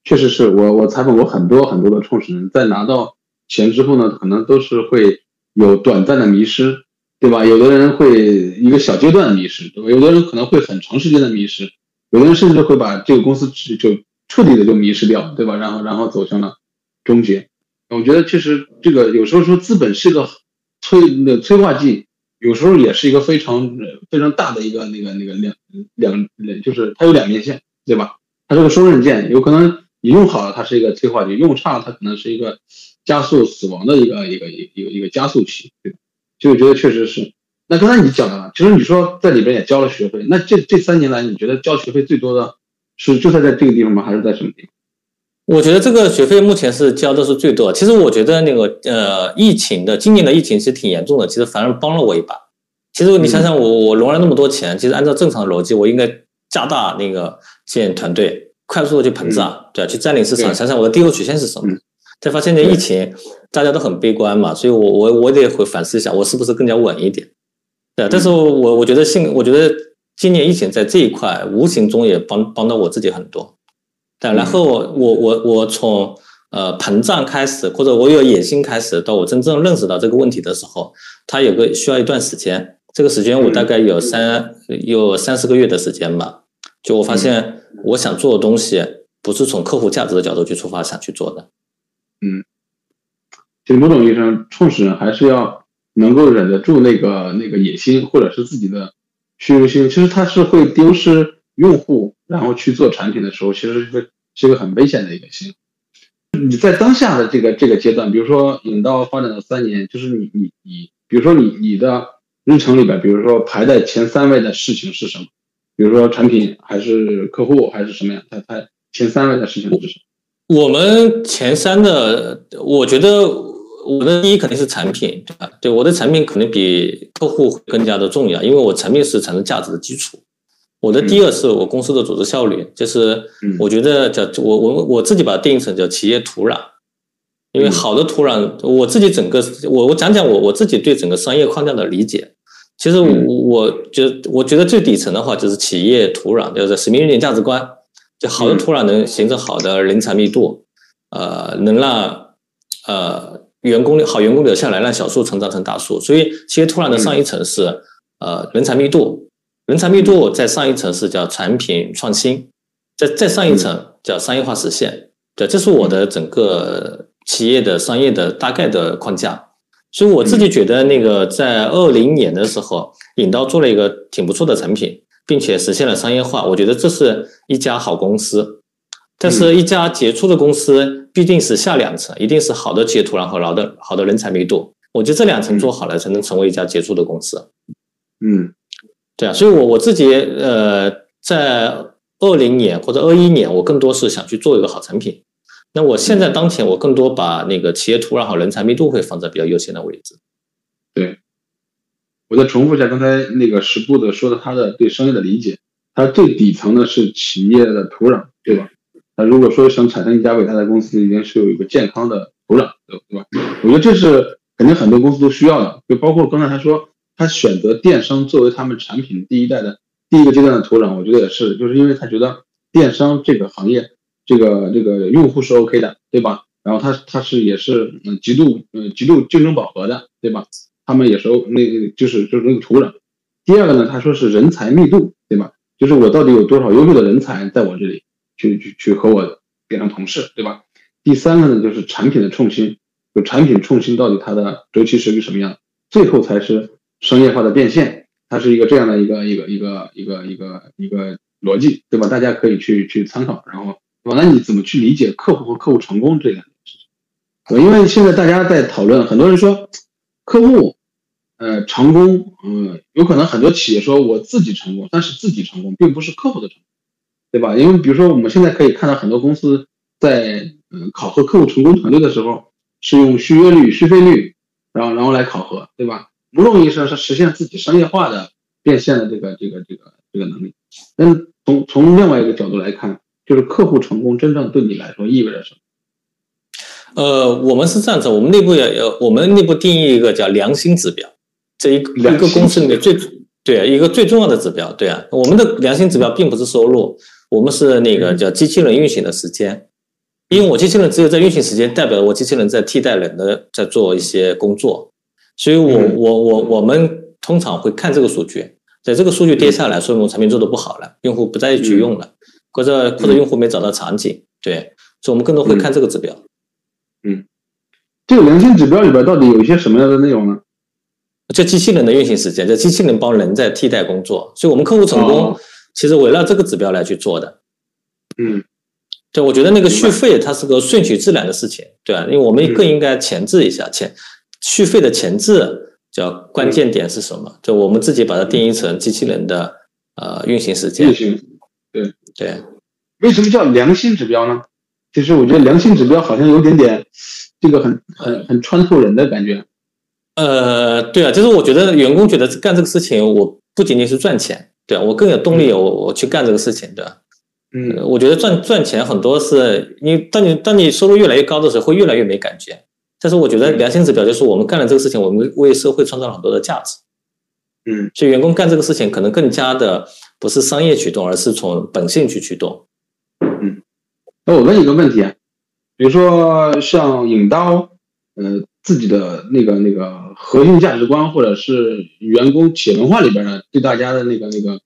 确实是我我采访过很多很多的创始人，在拿到钱之后呢，可能都是会有短暂的迷失，对吧？有的人会一个小阶段的迷失，对吧？有的人可能会很长时间的迷失。有的人甚至会把这个公司就彻底的就迷失掉，对吧？然后然后走向了终结。我觉得其实这个有时候说资本是个催那催化剂，有时候也是一个非常非常大的一个那个那个两两两就是它有两面性，对吧？它是个双刃剑，有可能你用好了它是一个催化剂，用差了它可能是一个加速死亡的一个一个一个一个加速器，对。吧？就觉得确实是。那刚才你讲了，其实你说在里边也交了学费，那这这三年来，你觉得交学费最多的是就在在这个地方吗？还是在什么地方？我觉得这个学费目前是交的是最多。其实我觉得那个呃，疫情的今年的疫情是挺严重的，其实反而帮了我一把。其实你想想，我我融了那么多钱，其实按照正常的逻辑，我应该加大那个建团队，快速的去膨胀，对吧？去占领市场。想想我的第六曲线是什么？才发现这疫情大家都很悲观嘛，所以我我我得会反思一下，我是不是更加稳一点？对，但是我我觉得现，我觉得今年疫情在这一块无形中也帮帮到我自己很多。对，然后我我我我从呃膨胀开始，或者我有野心开始，到我真正认识到这个问题的时候，它有个需要一段时间。这个时间我大概有三有三四个月的时间吧。就我发现，我想做的东西不是从客户价值的角度去出发想去做的。嗯，其实某种意义上，创始人还是要。能够忍得住那个那个野心，或者是自己的虚荣心，其实他是会丢失用户，然后去做产品的时候，其实是是一个很危险的一个心。你在当下的这个这个阶段，比如说引到发展到三年，就是你你你，比如说你你的日程里边，比如说排在前三位的事情是什么？比如说产品还是客户还是什么呀？它它前三位的事情是什么？我们前三的，我觉得。我的第一肯定是产品，对吧？对，我的产品可能比客户更加的重要，因为我产品是产生价值的基础。我的第二是我公司的组织效率，就是我觉得叫我我我自己把它定义成叫企业土壤，因为好的土壤，我自己整个我我讲讲我我自己对整个商业框架的理解。其实我我觉得我觉得最底层的话就是企业土壤，就是使命愿景价值观，就好的土壤能形成好的人才密度，呃，能让呃员工好员工留下来，让小树成长成大树。所以企业土壤的上一层是呃人才密度，人才密度在上一层是叫产品创新，在再上一层叫商业化实现。对，这是我的整个企业的商业的大概的框架。所以我自己觉得，那个在二零年的时候，引刀做了一个挺不错的产品，并且实现了商业化。我觉得这是一家好公司，但是一家杰出的公司必定是下两层，一定是好的企业土壤和好的好的人才密度。我觉得这两层做好了，才能成为一家杰出的公司。嗯，对啊，所以我我自己呃，在二零年或者二一年，我更多是想去做一个好产品。那我现在当前，我更多把那个企业土壤和人才密度会放在比较优先的位置。对，我再重复一下刚才那个十步的说的他的对商业的理解，他最底层的是企业的土壤，对吧？他如果说想产生一家伟大的公司，一定是有一个健康的土壤，对吧？我觉得这是肯定很多公司都需要的，就包括刚才他说他选择电商作为他们产品第一代的第一个阶段的土壤，我觉得也是，就是因为他觉得电商这个行业。这个这个用户是 OK 的，对吧？然后他他是也是嗯极度嗯极度竞争饱和的，对吧？他们也是 O 那就是就是那个土壤。第二个呢，他说是人才密度，对吧？就是我到底有多少优秀的人才在我这里去去去和我变成同事，对吧？第三个呢，就是产品的创新，就产品创新到底它的周期是个什么样？最后才是商业化的变现，它是一个这样的一个一个一个一个一个一个逻辑，对吧？大家可以去去参考，然后。那你怎么去理解客户和客户成功这两件事情？因为现在大家在讨论，很多人说客户呃成功，嗯，有可能很多企业说我自己成功，但是自己成功并不是客户的成功，对吧？因为比如说我们现在可以看到很多公司在嗯考核客户成功团队的时候，是用续约率、续费率，然后然后来考核，对吧？某种意义上是实现自己商业化的变现的这个这个这个这个能力。但从从另外一个角度来看。就是客户成功真正对你来说意味着什么？呃，我们是这样子，我们内部也有，我们内部定义一个叫良心指标，这一个一个公司里面最对一个最重要的指标，对啊，我们的良心指标并不是收入，我们是那个叫机器人运行的时间，因为我机器人只有在运行时间，代表我机器人在替代人的在做一些工作，所以我我我我们通常会看这个数据，在这个数据跌下来，说明我产品做的不好了，用户不再去用了。或者或者用户没找到场景，对，所以我们更多会看这个指标。嗯，这个良心指标里边到底有一些什么样的内容呢？这机器人的运行时间，这机器人帮人在替代工作，所以我们客户成功其实围绕这个指标来去做的。嗯，对，我觉得那个续费它是个顺其自然的事情，对啊？因为我们更应该前置一下前续费的前置叫关键点是什么？就我们自己把它定义成机器人的呃运行时间。运行，对。对，为什么叫良心指标呢？其实我觉得良心指标好像有点点，这个很很很穿透人的感觉。呃，对啊，就是我觉得员工觉得干这个事情，我不仅仅是赚钱，对我更有动力，我我去干这个事情，对吧？嗯，我觉得赚赚钱很多是你当你当你收入越来越高的时候，会越来越没感觉。但是我觉得良心指标就是我们干了这个事情，我们为社会创造了很多的价值。嗯，所以员工干这个事情可能更加的不是商业驱动，而是从本性去驱动。嗯，那我问一个问题啊，比如说像影刀，呃，自己的那个那个核心价值观，或者是员工企业文化里边呢，对大家的那个那个，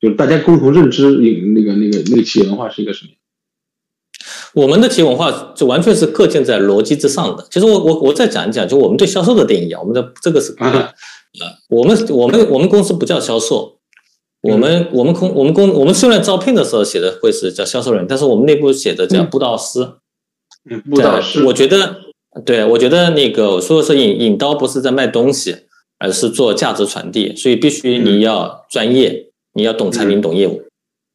就是大家共同认知，影那个那个那个企业文化是一个什么？我们的企业文化就完全是构建在逻辑之上的。其实我我我再讲一讲，就我们对销售的定义啊，我们的这个是。啊，我们我们我们公司不叫销售，我们我们公我们公我们虽然招聘的时候写的会是叫销售人，但是我们内部写的叫布道师。嗯，布道师。我觉得，对我觉得那个我说的是引引刀不是在卖东西，而是做价值传递，所以必须你要专业，你要懂产品懂业务，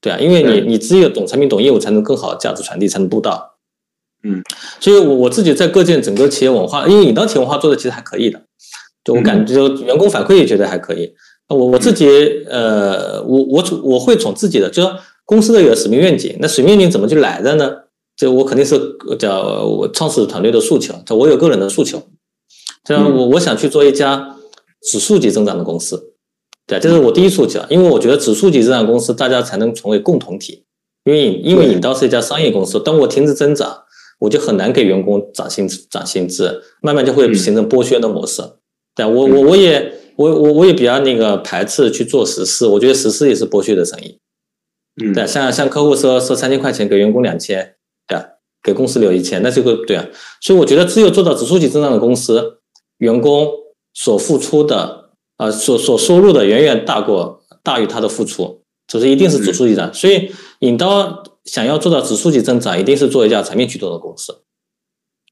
对啊，因为你你只有懂产品懂业务，才能更好价值传递，才能布道。嗯，所以我我自己在构建整个企业文化，因为引刀企业文化做的其实还可以的，就我感觉员工反馈也觉得还可以。我我自己呃，我我我会从自己的，就说公司的一个使命愿景，那使命愿景怎么就来的呢？这我肯定是叫我创始团队的诉求，这我有个人的诉求，这样我我想去做一家指数级增长的公司，对，这是我第一诉求，因为我觉得指数级增长公司大家才能成为共同体，因为因为引刀是一家商业公司，当我停止增长。我就很难给员工涨薪涨薪资，慢慢就会形成剥削的模式。对我我我也我我我也比较那个排斥去做实施，我觉得实施也是剥削的生意。嗯，对，像像客户说说三千块钱给员工两千，给公司留一千，那这个对啊。所以我觉得只有做到指数级增长的公司，员工所付出的啊所所收入的远远大过大于他的付出，就是一定是指数级的。所以引到。想要做到指数级增长，一定是做一家产品驱动的公司。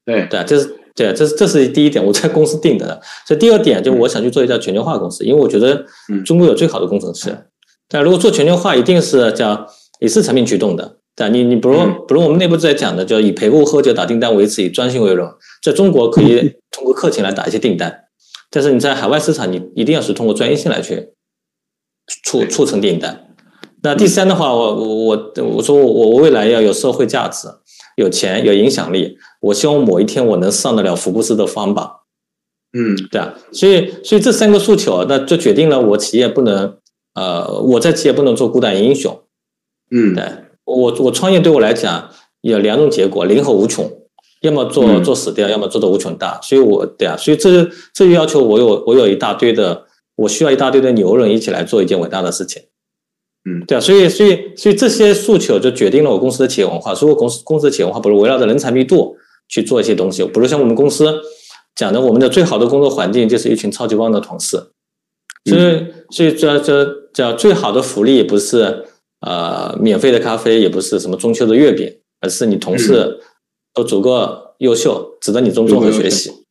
对对，这是对，这是这是第一点，我在公司定的。所以第二点，就我想去做一家全球化公司，因为我觉得中国有最好的工程师。但如果做全球化，一定是叫也是产品驱动的。对，你你比如比如我们内部在讲的，就以陪客户喝酒打订单为主，以专心为荣。在中国可以通过客情来打一些订单，但是你在海外市场，你一定要是通过专业性来去促促成订单。那第三的话，我我我我说我我未来要有社会价值，有钱有影响力，我希望某一天我能上得了福布斯的方榜。嗯，对啊，所以所以这三个诉求，那就决定了我企业不能呃我在企业不能做孤胆英雄。嗯，对我我创业对我来讲有两种结果，零和无穷，要么做做死掉，要么做的无穷大。所以我对啊，所以这这就要求我有我有一大堆的，我需要一大堆的牛人一起来做一件伟大的事情。嗯，对啊，所以所以所以这些诉求就决定了我公司的企业文化。如果公司公司的企业文化不是围绕着人才密度去做一些东西，比如像我们公司讲的，我们的最好的工作环境就是一群超级棒的同事。所以所以这这叫最好的福利不是呃免费的咖啡，也不是什么中秋的月饼，而是你同事都足够优秀，值得你尊重和学习。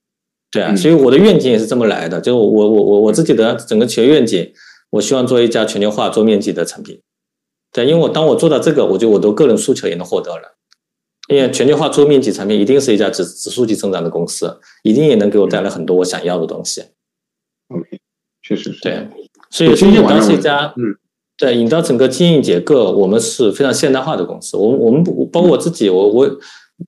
对啊，所以我的愿景也是这么来的，就我我我我自己的整个企业愿景。我希望做一家全球化做面积的产品，对，因为我当我做到这个，我觉得我的个人诉求也能获得了。因为全球化做面积产品一定是一家指指数级增长的公司，一定也能给我带来很多我想要的东西。OK，确实是。对，所以所以当是一家，嗯，对，引到整个经营结构，我们是非常现代化的公司。我我们包括我自己，我我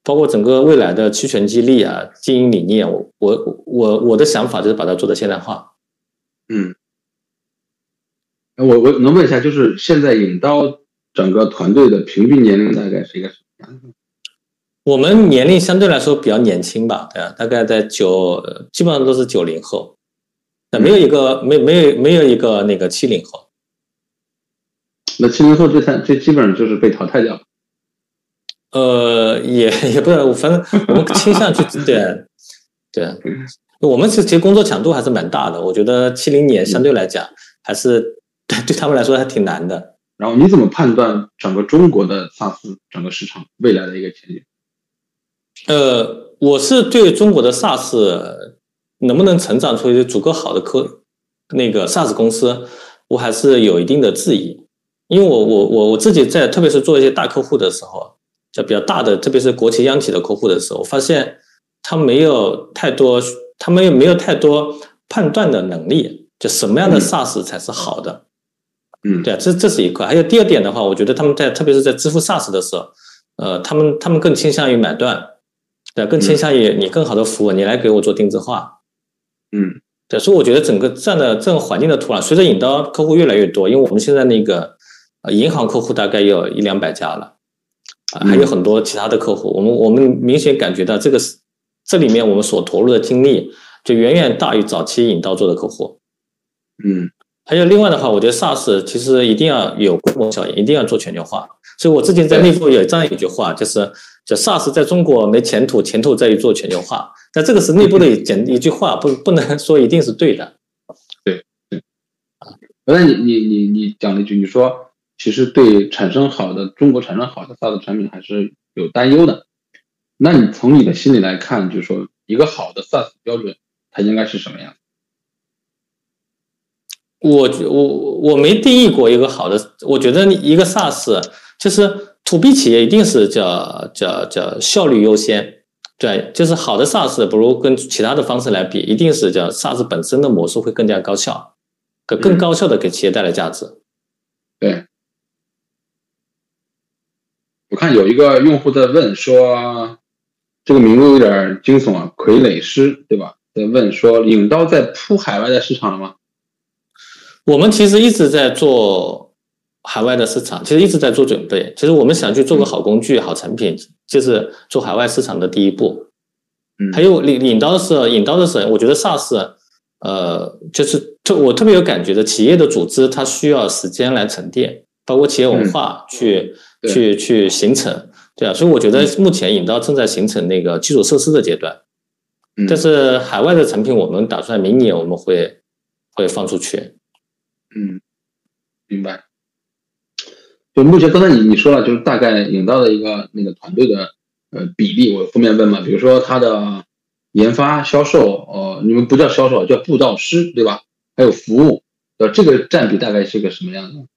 包括整个未来的期权激励啊，经营理念，我我我我的想法就是把它做的现代化。嗯。我我能问一下，就是现在引到整个团队的平均年龄大概是一个什么样子？我们年龄相对来说比较年轻吧，对啊，大概在九，基本上都是九零后，那没有一个没没有没有一个那个七零后。那七零后这三这基本上就是被淘汰掉了。呃，也也不是，反正我们倾向去 对对，我们其实工作强度还是蛮大的，我觉得七零年相对来讲还是。对他们来说还挺难的。然后你怎么判断整个中国的 SaaS 整个市场未来的一个前景？呃，我是对中国的 SaaS 能不能成长出一个足够好的科那个 SaaS 公司，我还是有一定的质疑。因为我我我我自己在特别是做一些大客户的时候，就比较大的，特别是国企央企的客户的时候，我发现他没有太多，他们也没有太多判断的能力，就什么样的 SaaS 才是好的。嗯，对啊，这这是一块。还有第二点的话，我觉得他们在特别是在支付 SaaS 的时候，呃，他们他们更倾向于买断，对，更倾向于你更好的服务，你来给我做定制化。嗯，对，所以我觉得整个这样的这种环境的土壤，随着引到客户越来越多，因为我们现在那个呃银行客户大概有一两百家了，啊，还有很多其他的客户，我们我们明显感觉到这个是这里面我们所投入的精力就远远大于早期引到做的客户。嗯。还有另外的话，我觉得 SaaS 其实一定要有规模效应，一定要做全球化。所以我之前在内部有这样一句话，就是叫 SaaS 在中国没前途，前途在于做全球化。那这个是内部的简一句话，不不能 说一定是对的。对对啊，那你你你你讲了一句，你说其实对产生好的中国产生好的 SaaS 产品还是有担忧的。那你从你的心里来看，就是说一个好的 SaaS 标准，它应该是什么样？我我我没定义过一个好的，我觉得一个 SaaS 就是 to B 企业一定是叫叫叫效率优先，对，就是好的 SaaS 不如跟其他的方式来比，一定是叫 SaaS 本身的模式会更加高效，更更高效的给企业带来价值。对，我看有一个用户在问说，这个名字有点惊悚啊，傀儡师对吧？在问说，影刀在铺海外的市场了吗？我们其实一直在做海外的市场，其实一直在做准备。其实我们想去做个好工具、好产品，就是做海外市场的第一步。嗯，还有领领刀的是引刀的是，我觉得 SaaS，呃，就是特我特别有感觉的，企业的组织它需要时间来沉淀，包括企业文化去去去形成，对啊。所以我觉得目前引到正在形成那个基础设施的阶段。嗯，但是海外的产品，我们打算明年我们会会放出去。嗯，明白。就目前刚才你你说了，就是大概引到的一个那个团队的呃比例，我后面问嘛，比如说它的研发、销售，呃，你们不叫销售，叫布道师，对吧？还有服务，呃，这个占比大概是个什么样的？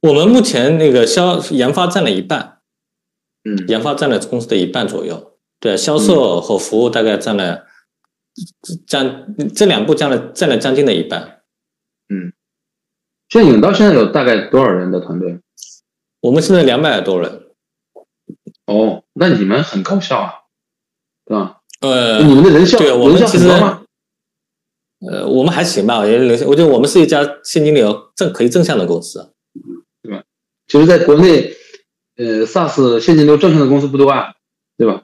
我们目前那个销研发占了一半，嗯，研发占了公司的一半左右，对，销售和服务大概占了占这两步占了占了将近的一半，嗯。现在影到现在有大概多少人的团队？我们现在两百多人。哦，那你们很高效啊，对吧？呃，你们的人效对，我们其实吗？呃，我们还行吧，我觉得，我觉得我们是一家现金流正可以正向的公司？其实，在国内，呃，SaaS 现金流正向的公司不多啊，对吧？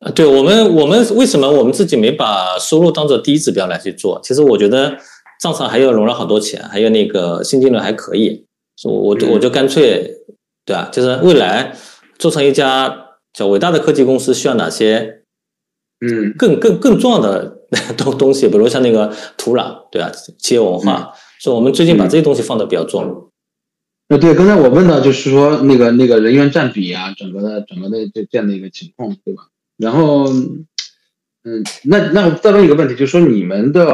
啊，对我们，我们为什么我们自己没把收入当做第一指标来去做？其实我觉得。账上还有融了好多钱，还有那个现金流还可以，我我我就干脆，对吧？就是未来做成一家叫伟大的科技公司，需要哪些，嗯，更更更重要的东东西，比如像那个土壤，对吧？企业文化，所以我们最近把这些东西放的比较重。那对，刚才我问到就是说那个那个人员占比啊，整个的整个的这这样的一个情况，对吧？然后。嗯，那那我再问一个问题，就是说你们的，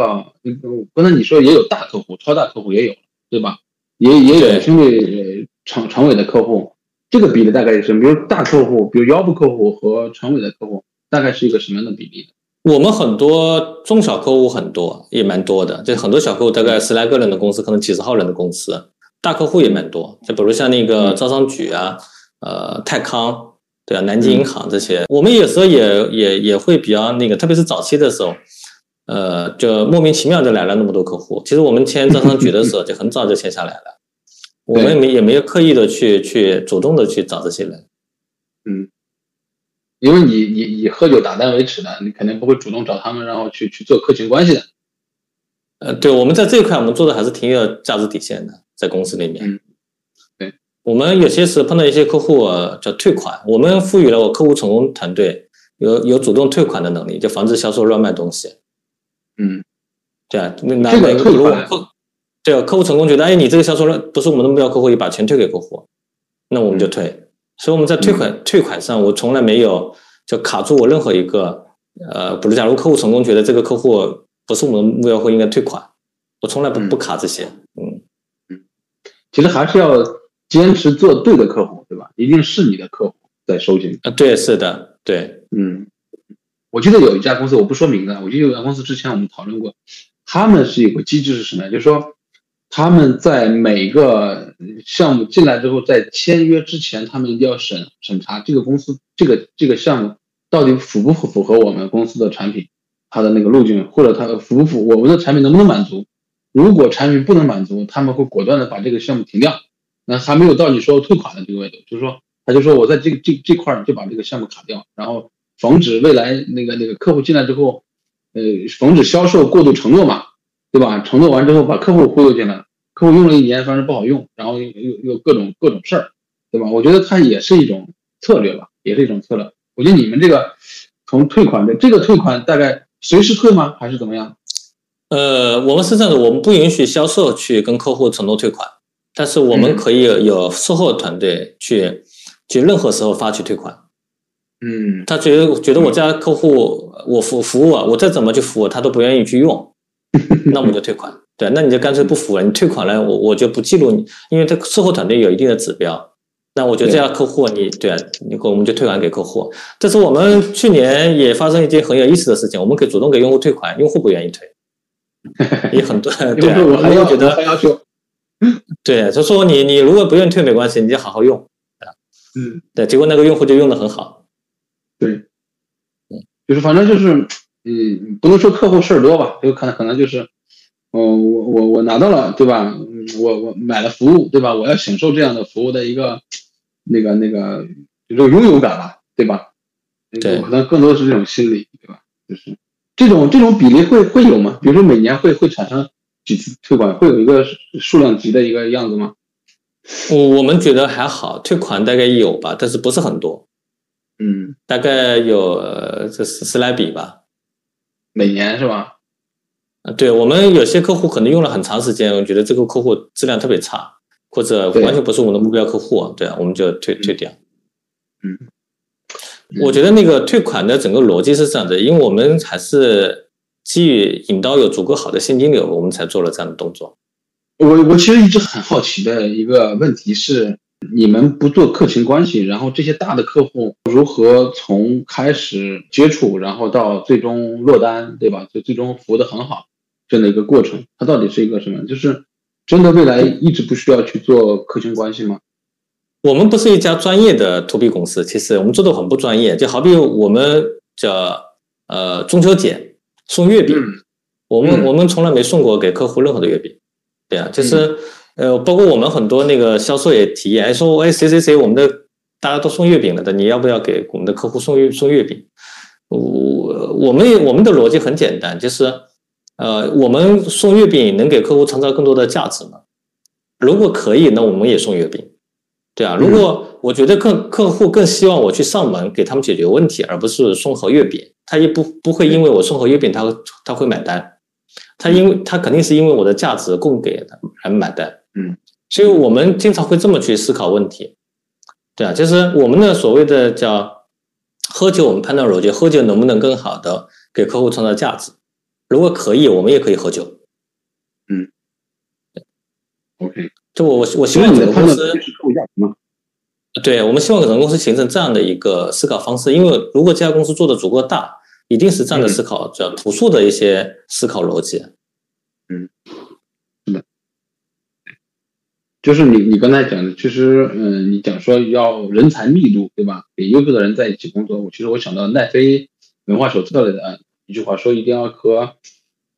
刚才你说也有大客户、超大客户也有，对吧？也也有兄弟长常委的客户，这个比例大概是，比如大客户，比如腰部客户和常委的客户，大概是一个什么样的比例？我们很多中小客户很多，也蛮多的，就很多小客户大概十来个人的公司，可能几十号人的公司，大客户也蛮多，就比如像那个招商局啊，呃，泰康。对啊，南京银行这些，我们有时候也也也会比较那个，特别是早期的时候，呃，就莫名其妙就来了那么多客户。其实我们签招商局的时候就很早就签下来了，我们没也没有刻意的去去主动的去找这些人。嗯，因为你你以喝酒打单为耻的，你肯定不会主动找他们，然后去去做客群关系的。呃，对，我们在这一块我们做的还是挺有价值底线的，在公司里面。对我们有些时候碰到一些客户叫退款，我们赋予了我客户成功团队有有主动退款的能力，就防止销售乱卖东西。嗯，对啊，那那如果客对啊客户成功觉得哎你这个销售乱不是我们的目标客户，也把钱退给客户，那我们就退。所以我们在退款退款上，我从来没有就卡住我任何一个呃，比如假如客户成功觉得这个客户不是我们的目标客户，应该退款，我从来不不卡这些。其实还是要。坚持做对的客户，对吧？一定是你的客户在收钱啊。对，是的，对，嗯。我记得有一家公司，我不说名字，我记得有家公司之前我们讨论过，他们是有个机制是什么呀？就是说他们在每个项目进来之后，在签约之前，他们一定要审审查这个公司这个这个项目到底符不符符合我们公司的产品，它的那个路径，或者它符不符我们的产品能不能满足？如果产品不能满足，他们会果断的把这个项目停掉。那还没有到你说退款的这个位置，就是说，他就说我在这这这块儿就把这个项目卡掉，然后防止未来那个那个客户进来之后，呃，防止销售过度承诺嘛，对吧？承诺完之后把客户忽悠进来，客户用了一年发现不好用，然后又又各种各种事儿，对吧？我觉得它也是一种策略吧，也是一种策略。我觉得你们这个从退款的这个退款大概随时退吗？还是怎么样？呃，我们是这样的，我们不允许销售去跟客户承诺退款。但是我们可以有售后团队去，去任何时候发起退款。嗯，他觉得觉得我家客户我服服务啊，我再怎么去服务他都不愿意去用，那我们就退款。对，那你就干脆不服了，你退款了，我我就不记录你，因为这售后团队有一定的指标，那我觉得这样客户你对啊，你我们就退款给客户。这是我们去年也发生一件很有意思的事情，我们可以主动给用户退款，用户不愿意退，也很多 对啊，我还要觉得还要求，对，就说你你如果不愿意退没关系，你就好好用。嗯，对，结果那个用户就用的很好。对，就是反正就是，嗯，不能说客户事儿多吧，有可能可能就是，哦，我我我拿到了，对吧？嗯，我我买了服务，对吧？我要享受这样的服务的一个那个那个这种拥有感吧，对吧？对，可能更多的是这种心理，对吧？就是这种这种比例会会有吗？比如说每年会会产生几次退款，会有一个数量级的一个样子吗？我我们觉得还好，退款大概有吧，但是不是很多，嗯，大概有这十十来笔吧，每年是吧？啊，对我们有些客户可能用了很长时间，我觉得这个客户质量特别差，或者完全不是我们的目标客户，对啊，我们就退退掉。嗯，我觉得那个退款的整个逻辑是这样的，因为我们还是基于引导有足够好的现金流，我们才做了这样的动作。我我其实一直很好奇的一个问题是，你们不做客情关系，然后这些大的客户如何从开始接触，然后到最终落单，对吧？就最终服务的很好这样的一个过程，它到底是一个什么？就是真的未来一直不需要去做客情关系吗？我们不是一家专业的 to B 公司，其实我们做的很不专业，就好比我们叫呃中秋节送月饼，我们我们从来没送过给客户任何的月饼。对啊，就是呃，包括我们很多那个销售也提议，哎，说哎谁谁谁，我们的大家都送月饼了的，你要不要给我们的客户送月送月饼？我我们我们的逻辑很简单，就是呃，我们送月饼能给客户创造更多的价值吗？如果可以，那我们也送月饼。对啊，如果我觉得客客户更希望我去上门给他们解决问题，而不是送盒月饼，他也不不会因为我送盒月饼，他他会买单。他因为他肯定是因为我的价值供给的而买单，嗯，所以我们经常会这么去思考问题，对啊，就是我们的所谓的叫喝酒，我们判断逻辑，喝酒能不能更好的给客户创造价值？如果可以，我们也可以喝酒，嗯，OK，就我我我希望整个公司对，我们希望整个公司形成这样的一个思考方式，因为如果这家公司做的足够大。一定是这样的思考，叫朴素的一些思考逻辑。嗯，是的，就是你你刚才讲的，其实嗯，你讲说要人才密度，对吧？给优秀的人在一起工作。我其实我想到奈飞文化手册里的一句话，说一定要和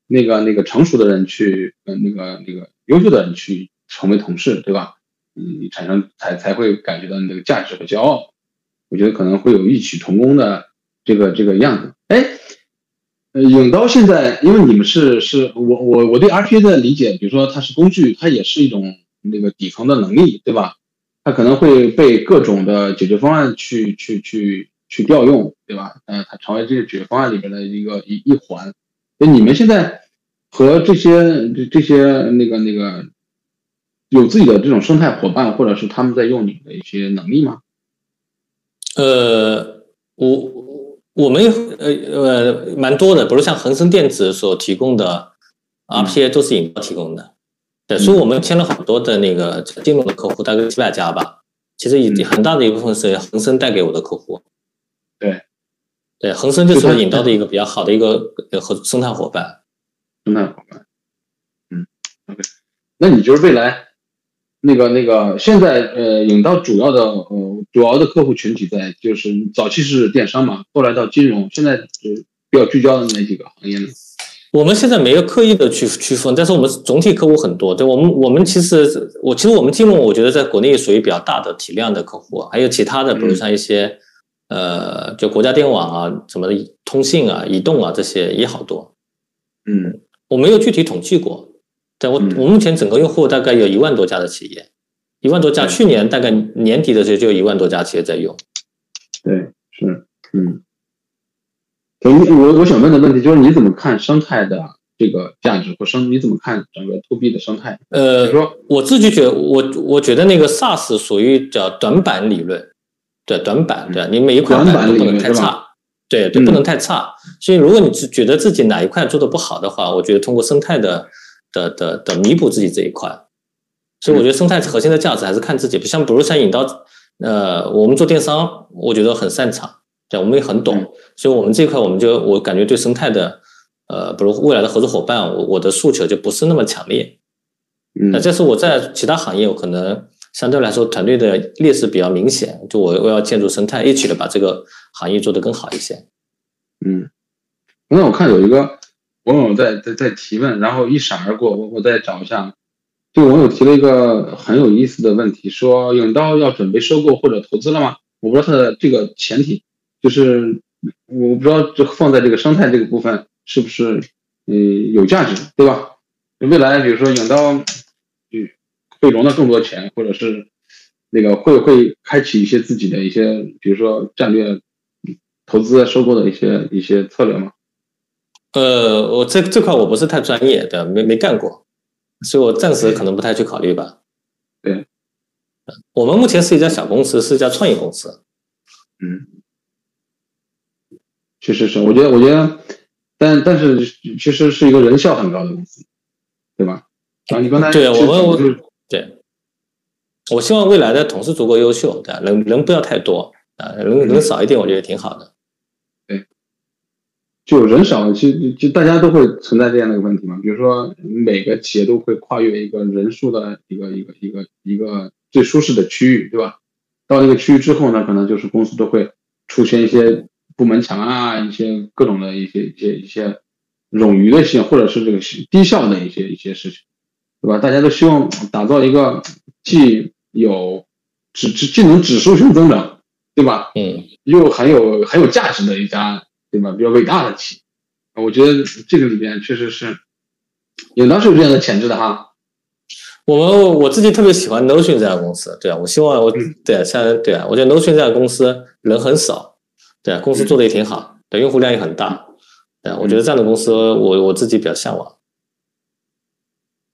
那个那个成熟的人去，嗯，那个那个优秀的人去成为同事，对吧？嗯，你产生才才会感觉到你这个价值和骄傲。我觉得可能会有异曲同工的这个这个样子。哎，呃，影刀现在，因为你们是是我我我对 RPA 的理解，比如说它是工具，它也是一种那个底层的能力，对吧？它可能会被各种的解决方案去去去去调用，对吧？嗯，它成为这个解决方案里边的一个一一环。那你们现在和这些这这些那个那个有自己的这种生态伙伴，或者是他们在用你的一些能力吗？呃，我。我们呃呃蛮多的，比如像恒生电子所提供的 RPA 都是引导提供的，对，所以我们签了很多的那个金融的客户，大概几百家吧。其实已很大的一部分是恒生带给我的客户。对，对，恒生就是引到的一个比较好的一个和生态伙伴。生态伙伴，嗯，OK，那你就是未来。那个那个，现在呃，引到主要的呃主要的客户群体在就是早期是电商嘛，后来到金融，现在比较聚焦的那几个行业呢？我们现在没有刻意的去区分，但是我们总体客户很多。对我们，我们其实我其实我们金融，我觉得在国内属于比较大的体量的客户，还有其他的，比如像一些呃，就国家电网啊，什么通信啊、移动啊这些也好多。嗯，我没有具体统计过。对我，我目前整个用户大概有一万多家的企业，一万多家。去年大概年底的时候就有一万多家企业在用。对，是，嗯。我我想问的问题就是，你怎么看生态的这个价值或生？你怎么看整个 to B 的生态？呃，说我自己觉得，我我觉得那个 SaaS 属于叫短板理论，对，短板，对你每一块板都不能太差，对对，不能太差。所以，如果你是觉得自己哪一块做的不好的话，我觉得通过生态的。的的的弥补自己这一块，所以我觉得生态核心的价值还是看自己，不像比如像引刀，呃，我们做电商，我觉得很擅长，对，我们也很懂，嗯所以我们这块我们就我感觉对生态的，呃，比如未来的合作伙伴，我我的诉求就不是那么强烈。嗯那这是我在其他行业，我可能相对来说团队的劣势比较明显，就我我要建筑生态，一起的把这个行业做得更好一些。嗯，刚才我看有一个网友在在在提问，然后一闪而过，我我再找一下。这个网友提了一个很有意思的问题，说永刀要准备收购或者投资了吗？我不知道他的这个前提，就是我不知道这放在这个生态这个部分是不是呃有价值，对吧？未来比如说永刀，嗯，会融到更多钱，或者是那个会会开启一些自己的一些，比如说战略投资收购的一些一些策略吗？呃，我这这块我不是太专业的，没没干过，所以我暂时可能不太去考虑吧。对，我们目前是一家小公司，是一家创业公司。嗯，确实是，我觉得我觉得，但但是其实是一个人效很高的公司，对吧？啊，你刚才对我们我对，我希望未来的同事足够优秀，对吧？人人不要太多啊，人人少一点，我觉得挺好的。就人少，其实就大家都会存在这样的一个问题嘛。比如说，每个企业都会跨越一个人数的一个一个一个一个最舒适的区域，对吧？到那个区域之后呢，可能就是公司都会出现一些部门墙啊，一些各种的一些一些一些冗余的性，或者是这个低效的一些一些事情，对吧？大家都希望打造一个既有指指既能指数性增长，对吧？嗯，又很有很有价值的一家，对吧？比较伟大的企业，我觉得这个里边确实是应当是有这样的潜质的哈。我们我自己特别喜欢 Notion 这家公司，对啊，我希望我嗯对啊，像对啊，我觉得 Notion 这家公司人很少，对啊，公司做的也挺好，对，用户量也很大，对啊，我觉得这样的公司我我自己比较向往。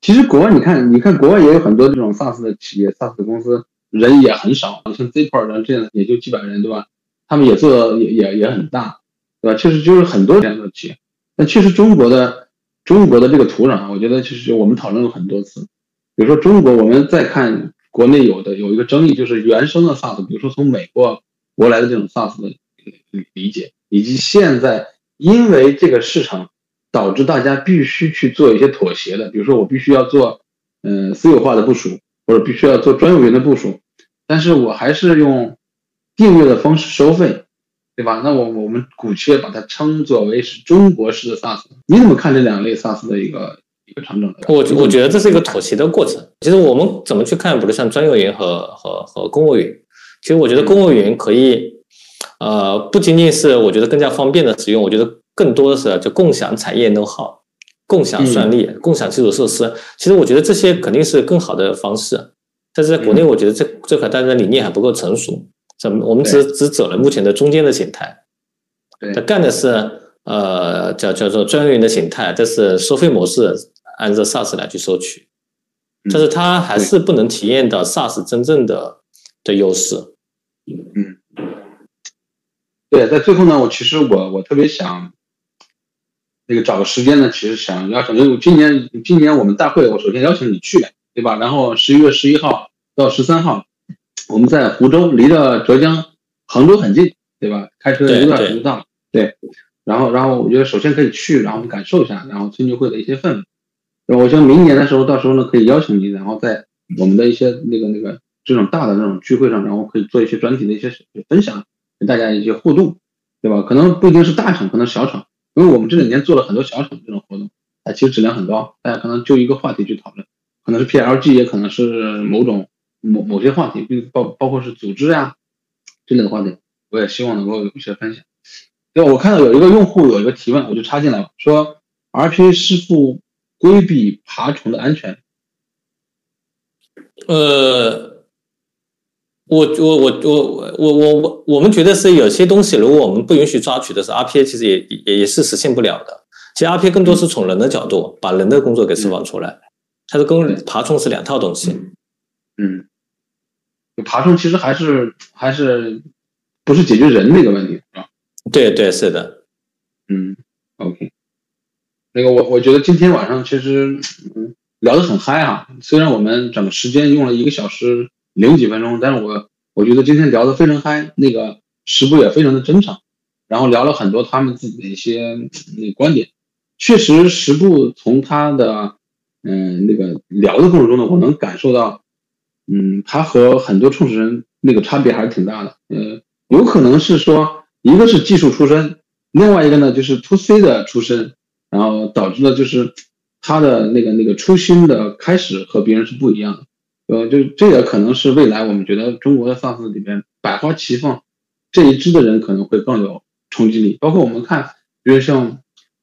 其实国外你看，你看国外也有很多这种 SaaS 的企业，SaaS 的公司人也很少，像 Zipper 这样也就几百人，对吧？他们也做的也也也很大，对吧？确实就是很多这样的企业。但其实中国的中国的这个土壤，我觉得其实我们讨论了很多次。比如说中国，我们再看国内有的有一个争议，就是原生的 SaaS，比如说从美国国来的这种 SaaS 的理解，以及现在因为这个市场导致大家必须去做一些妥协的，比如说我必须要做呃私有化的部署，或者必须要做专有云的部署，但是我还是用订阅的方式收费，对吧？那我我们姑且把它称作为是中国式的 SaaS。你怎么看这两类 SaaS 的一个一个长整？我我觉得这是一个妥协的过程。其实我们怎么去看，比如像专有云和和和公务云，其实我觉得公务云可以，呃，不仅仅是我觉得更加方便的使用，我觉得更多的是就共享产业 know how，共享算力、共享基础设施。其实我觉得这些肯定是更好的方式，但是在国内，我觉得这这块大家的理念还不够成熟，怎么我们只只走了目前的中间的形态，对他干的是呃叫叫做专员的形态，这是收费模式按照 SaaS 来去收取，嗯但是他还是不能体验到 SaaS 真正的的优势。嗯对，在最后呢，我其实我我特别想，那个找个时间呢，其实想邀请，因为今年今年我们大会，我首先邀请你去，对吧？然后十一月十一号到十三号，我们在湖州，离着浙江杭州很近，对吧？开车一个多小时就到了。对，然后然后我觉得首先可以去，然后感受一下，然后春节会的一些氛围。我想明年的时候，到时候呢可以邀请你，然后在我们的一些那个那个这种大的那种聚会上，然后可以做一些专题的一些分享。跟大家一些互动，对吧？可能不一定是大厂，可能小厂，因为我们这两年做了很多小厂这种活动，啊，其实质量很高，大家可能就一个话题去讨论，可能是 PLG，也可能是某种某某些话题，并包包括是组织呀、之类的话题，我也希望能够有一些分享。对，我看到有一个用户有一个提问，我就插进来了，说 RPA 是否规避爬虫的安全？呃。我我我我我我我我们觉得是有些东西，如果我们不允许抓取的时候，RPA 其实也也也是实现不了的。其实 RPA 更多是从人的角度把人的工作给释放出来，它是跟爬虫是两套东西。嗯，爬虫其实还是还是不是解决人那个问题，是吧？对对是的。嗯，OK。那个我我觉得今天晚上其实嗯聊得很嗨哈，虽然我们整个时间用了一个小时。零几分钟，但是我我觉得今天聊得非常嗨，那个十步也非常的真诚，然后聊了很多他们自己的一些那个观点。确实，十步从他的嗯那个聊的过程中呢，我能感受到，嗯，他和很多创始人那个差别还是挺大的。呃，有可能是说，一个是技术出身，另外一个呢就是 to C 的出身，然后导致了就是他的那个那个初心的开始和别人是不一样的。呃，就这也可能是未来我们觉得中国的 SaaS 里边百花齐放这一支的人可能会更有冲击力。包括我们看，比如像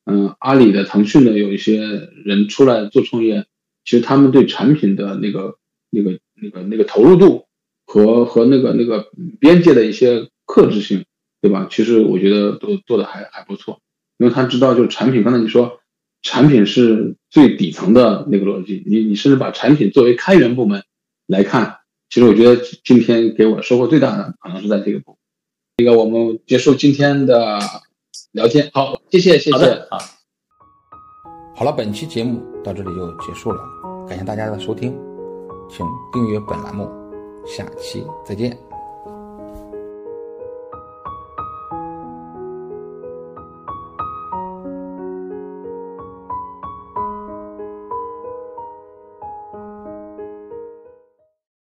嗯阿里的、腾讯的有一些人出来做创业，其实他们对产品的那个那个那个那个投入度和和那个那个边界的一些克制性，对吧？其实我觉得都做的还还不错，因为他知道就是产品，刚才你说产品是最底层的那个逻辑，你你甚至把产品作为开源部门。来看，其实我觉得今天给我收获最大的可能是在这个部。这个我们结束今天的聊天，好，谢谢，谢谢，好，好了，本期节目到这里就结束了，感谢大家的收听，请订阅本栏目，下期再见。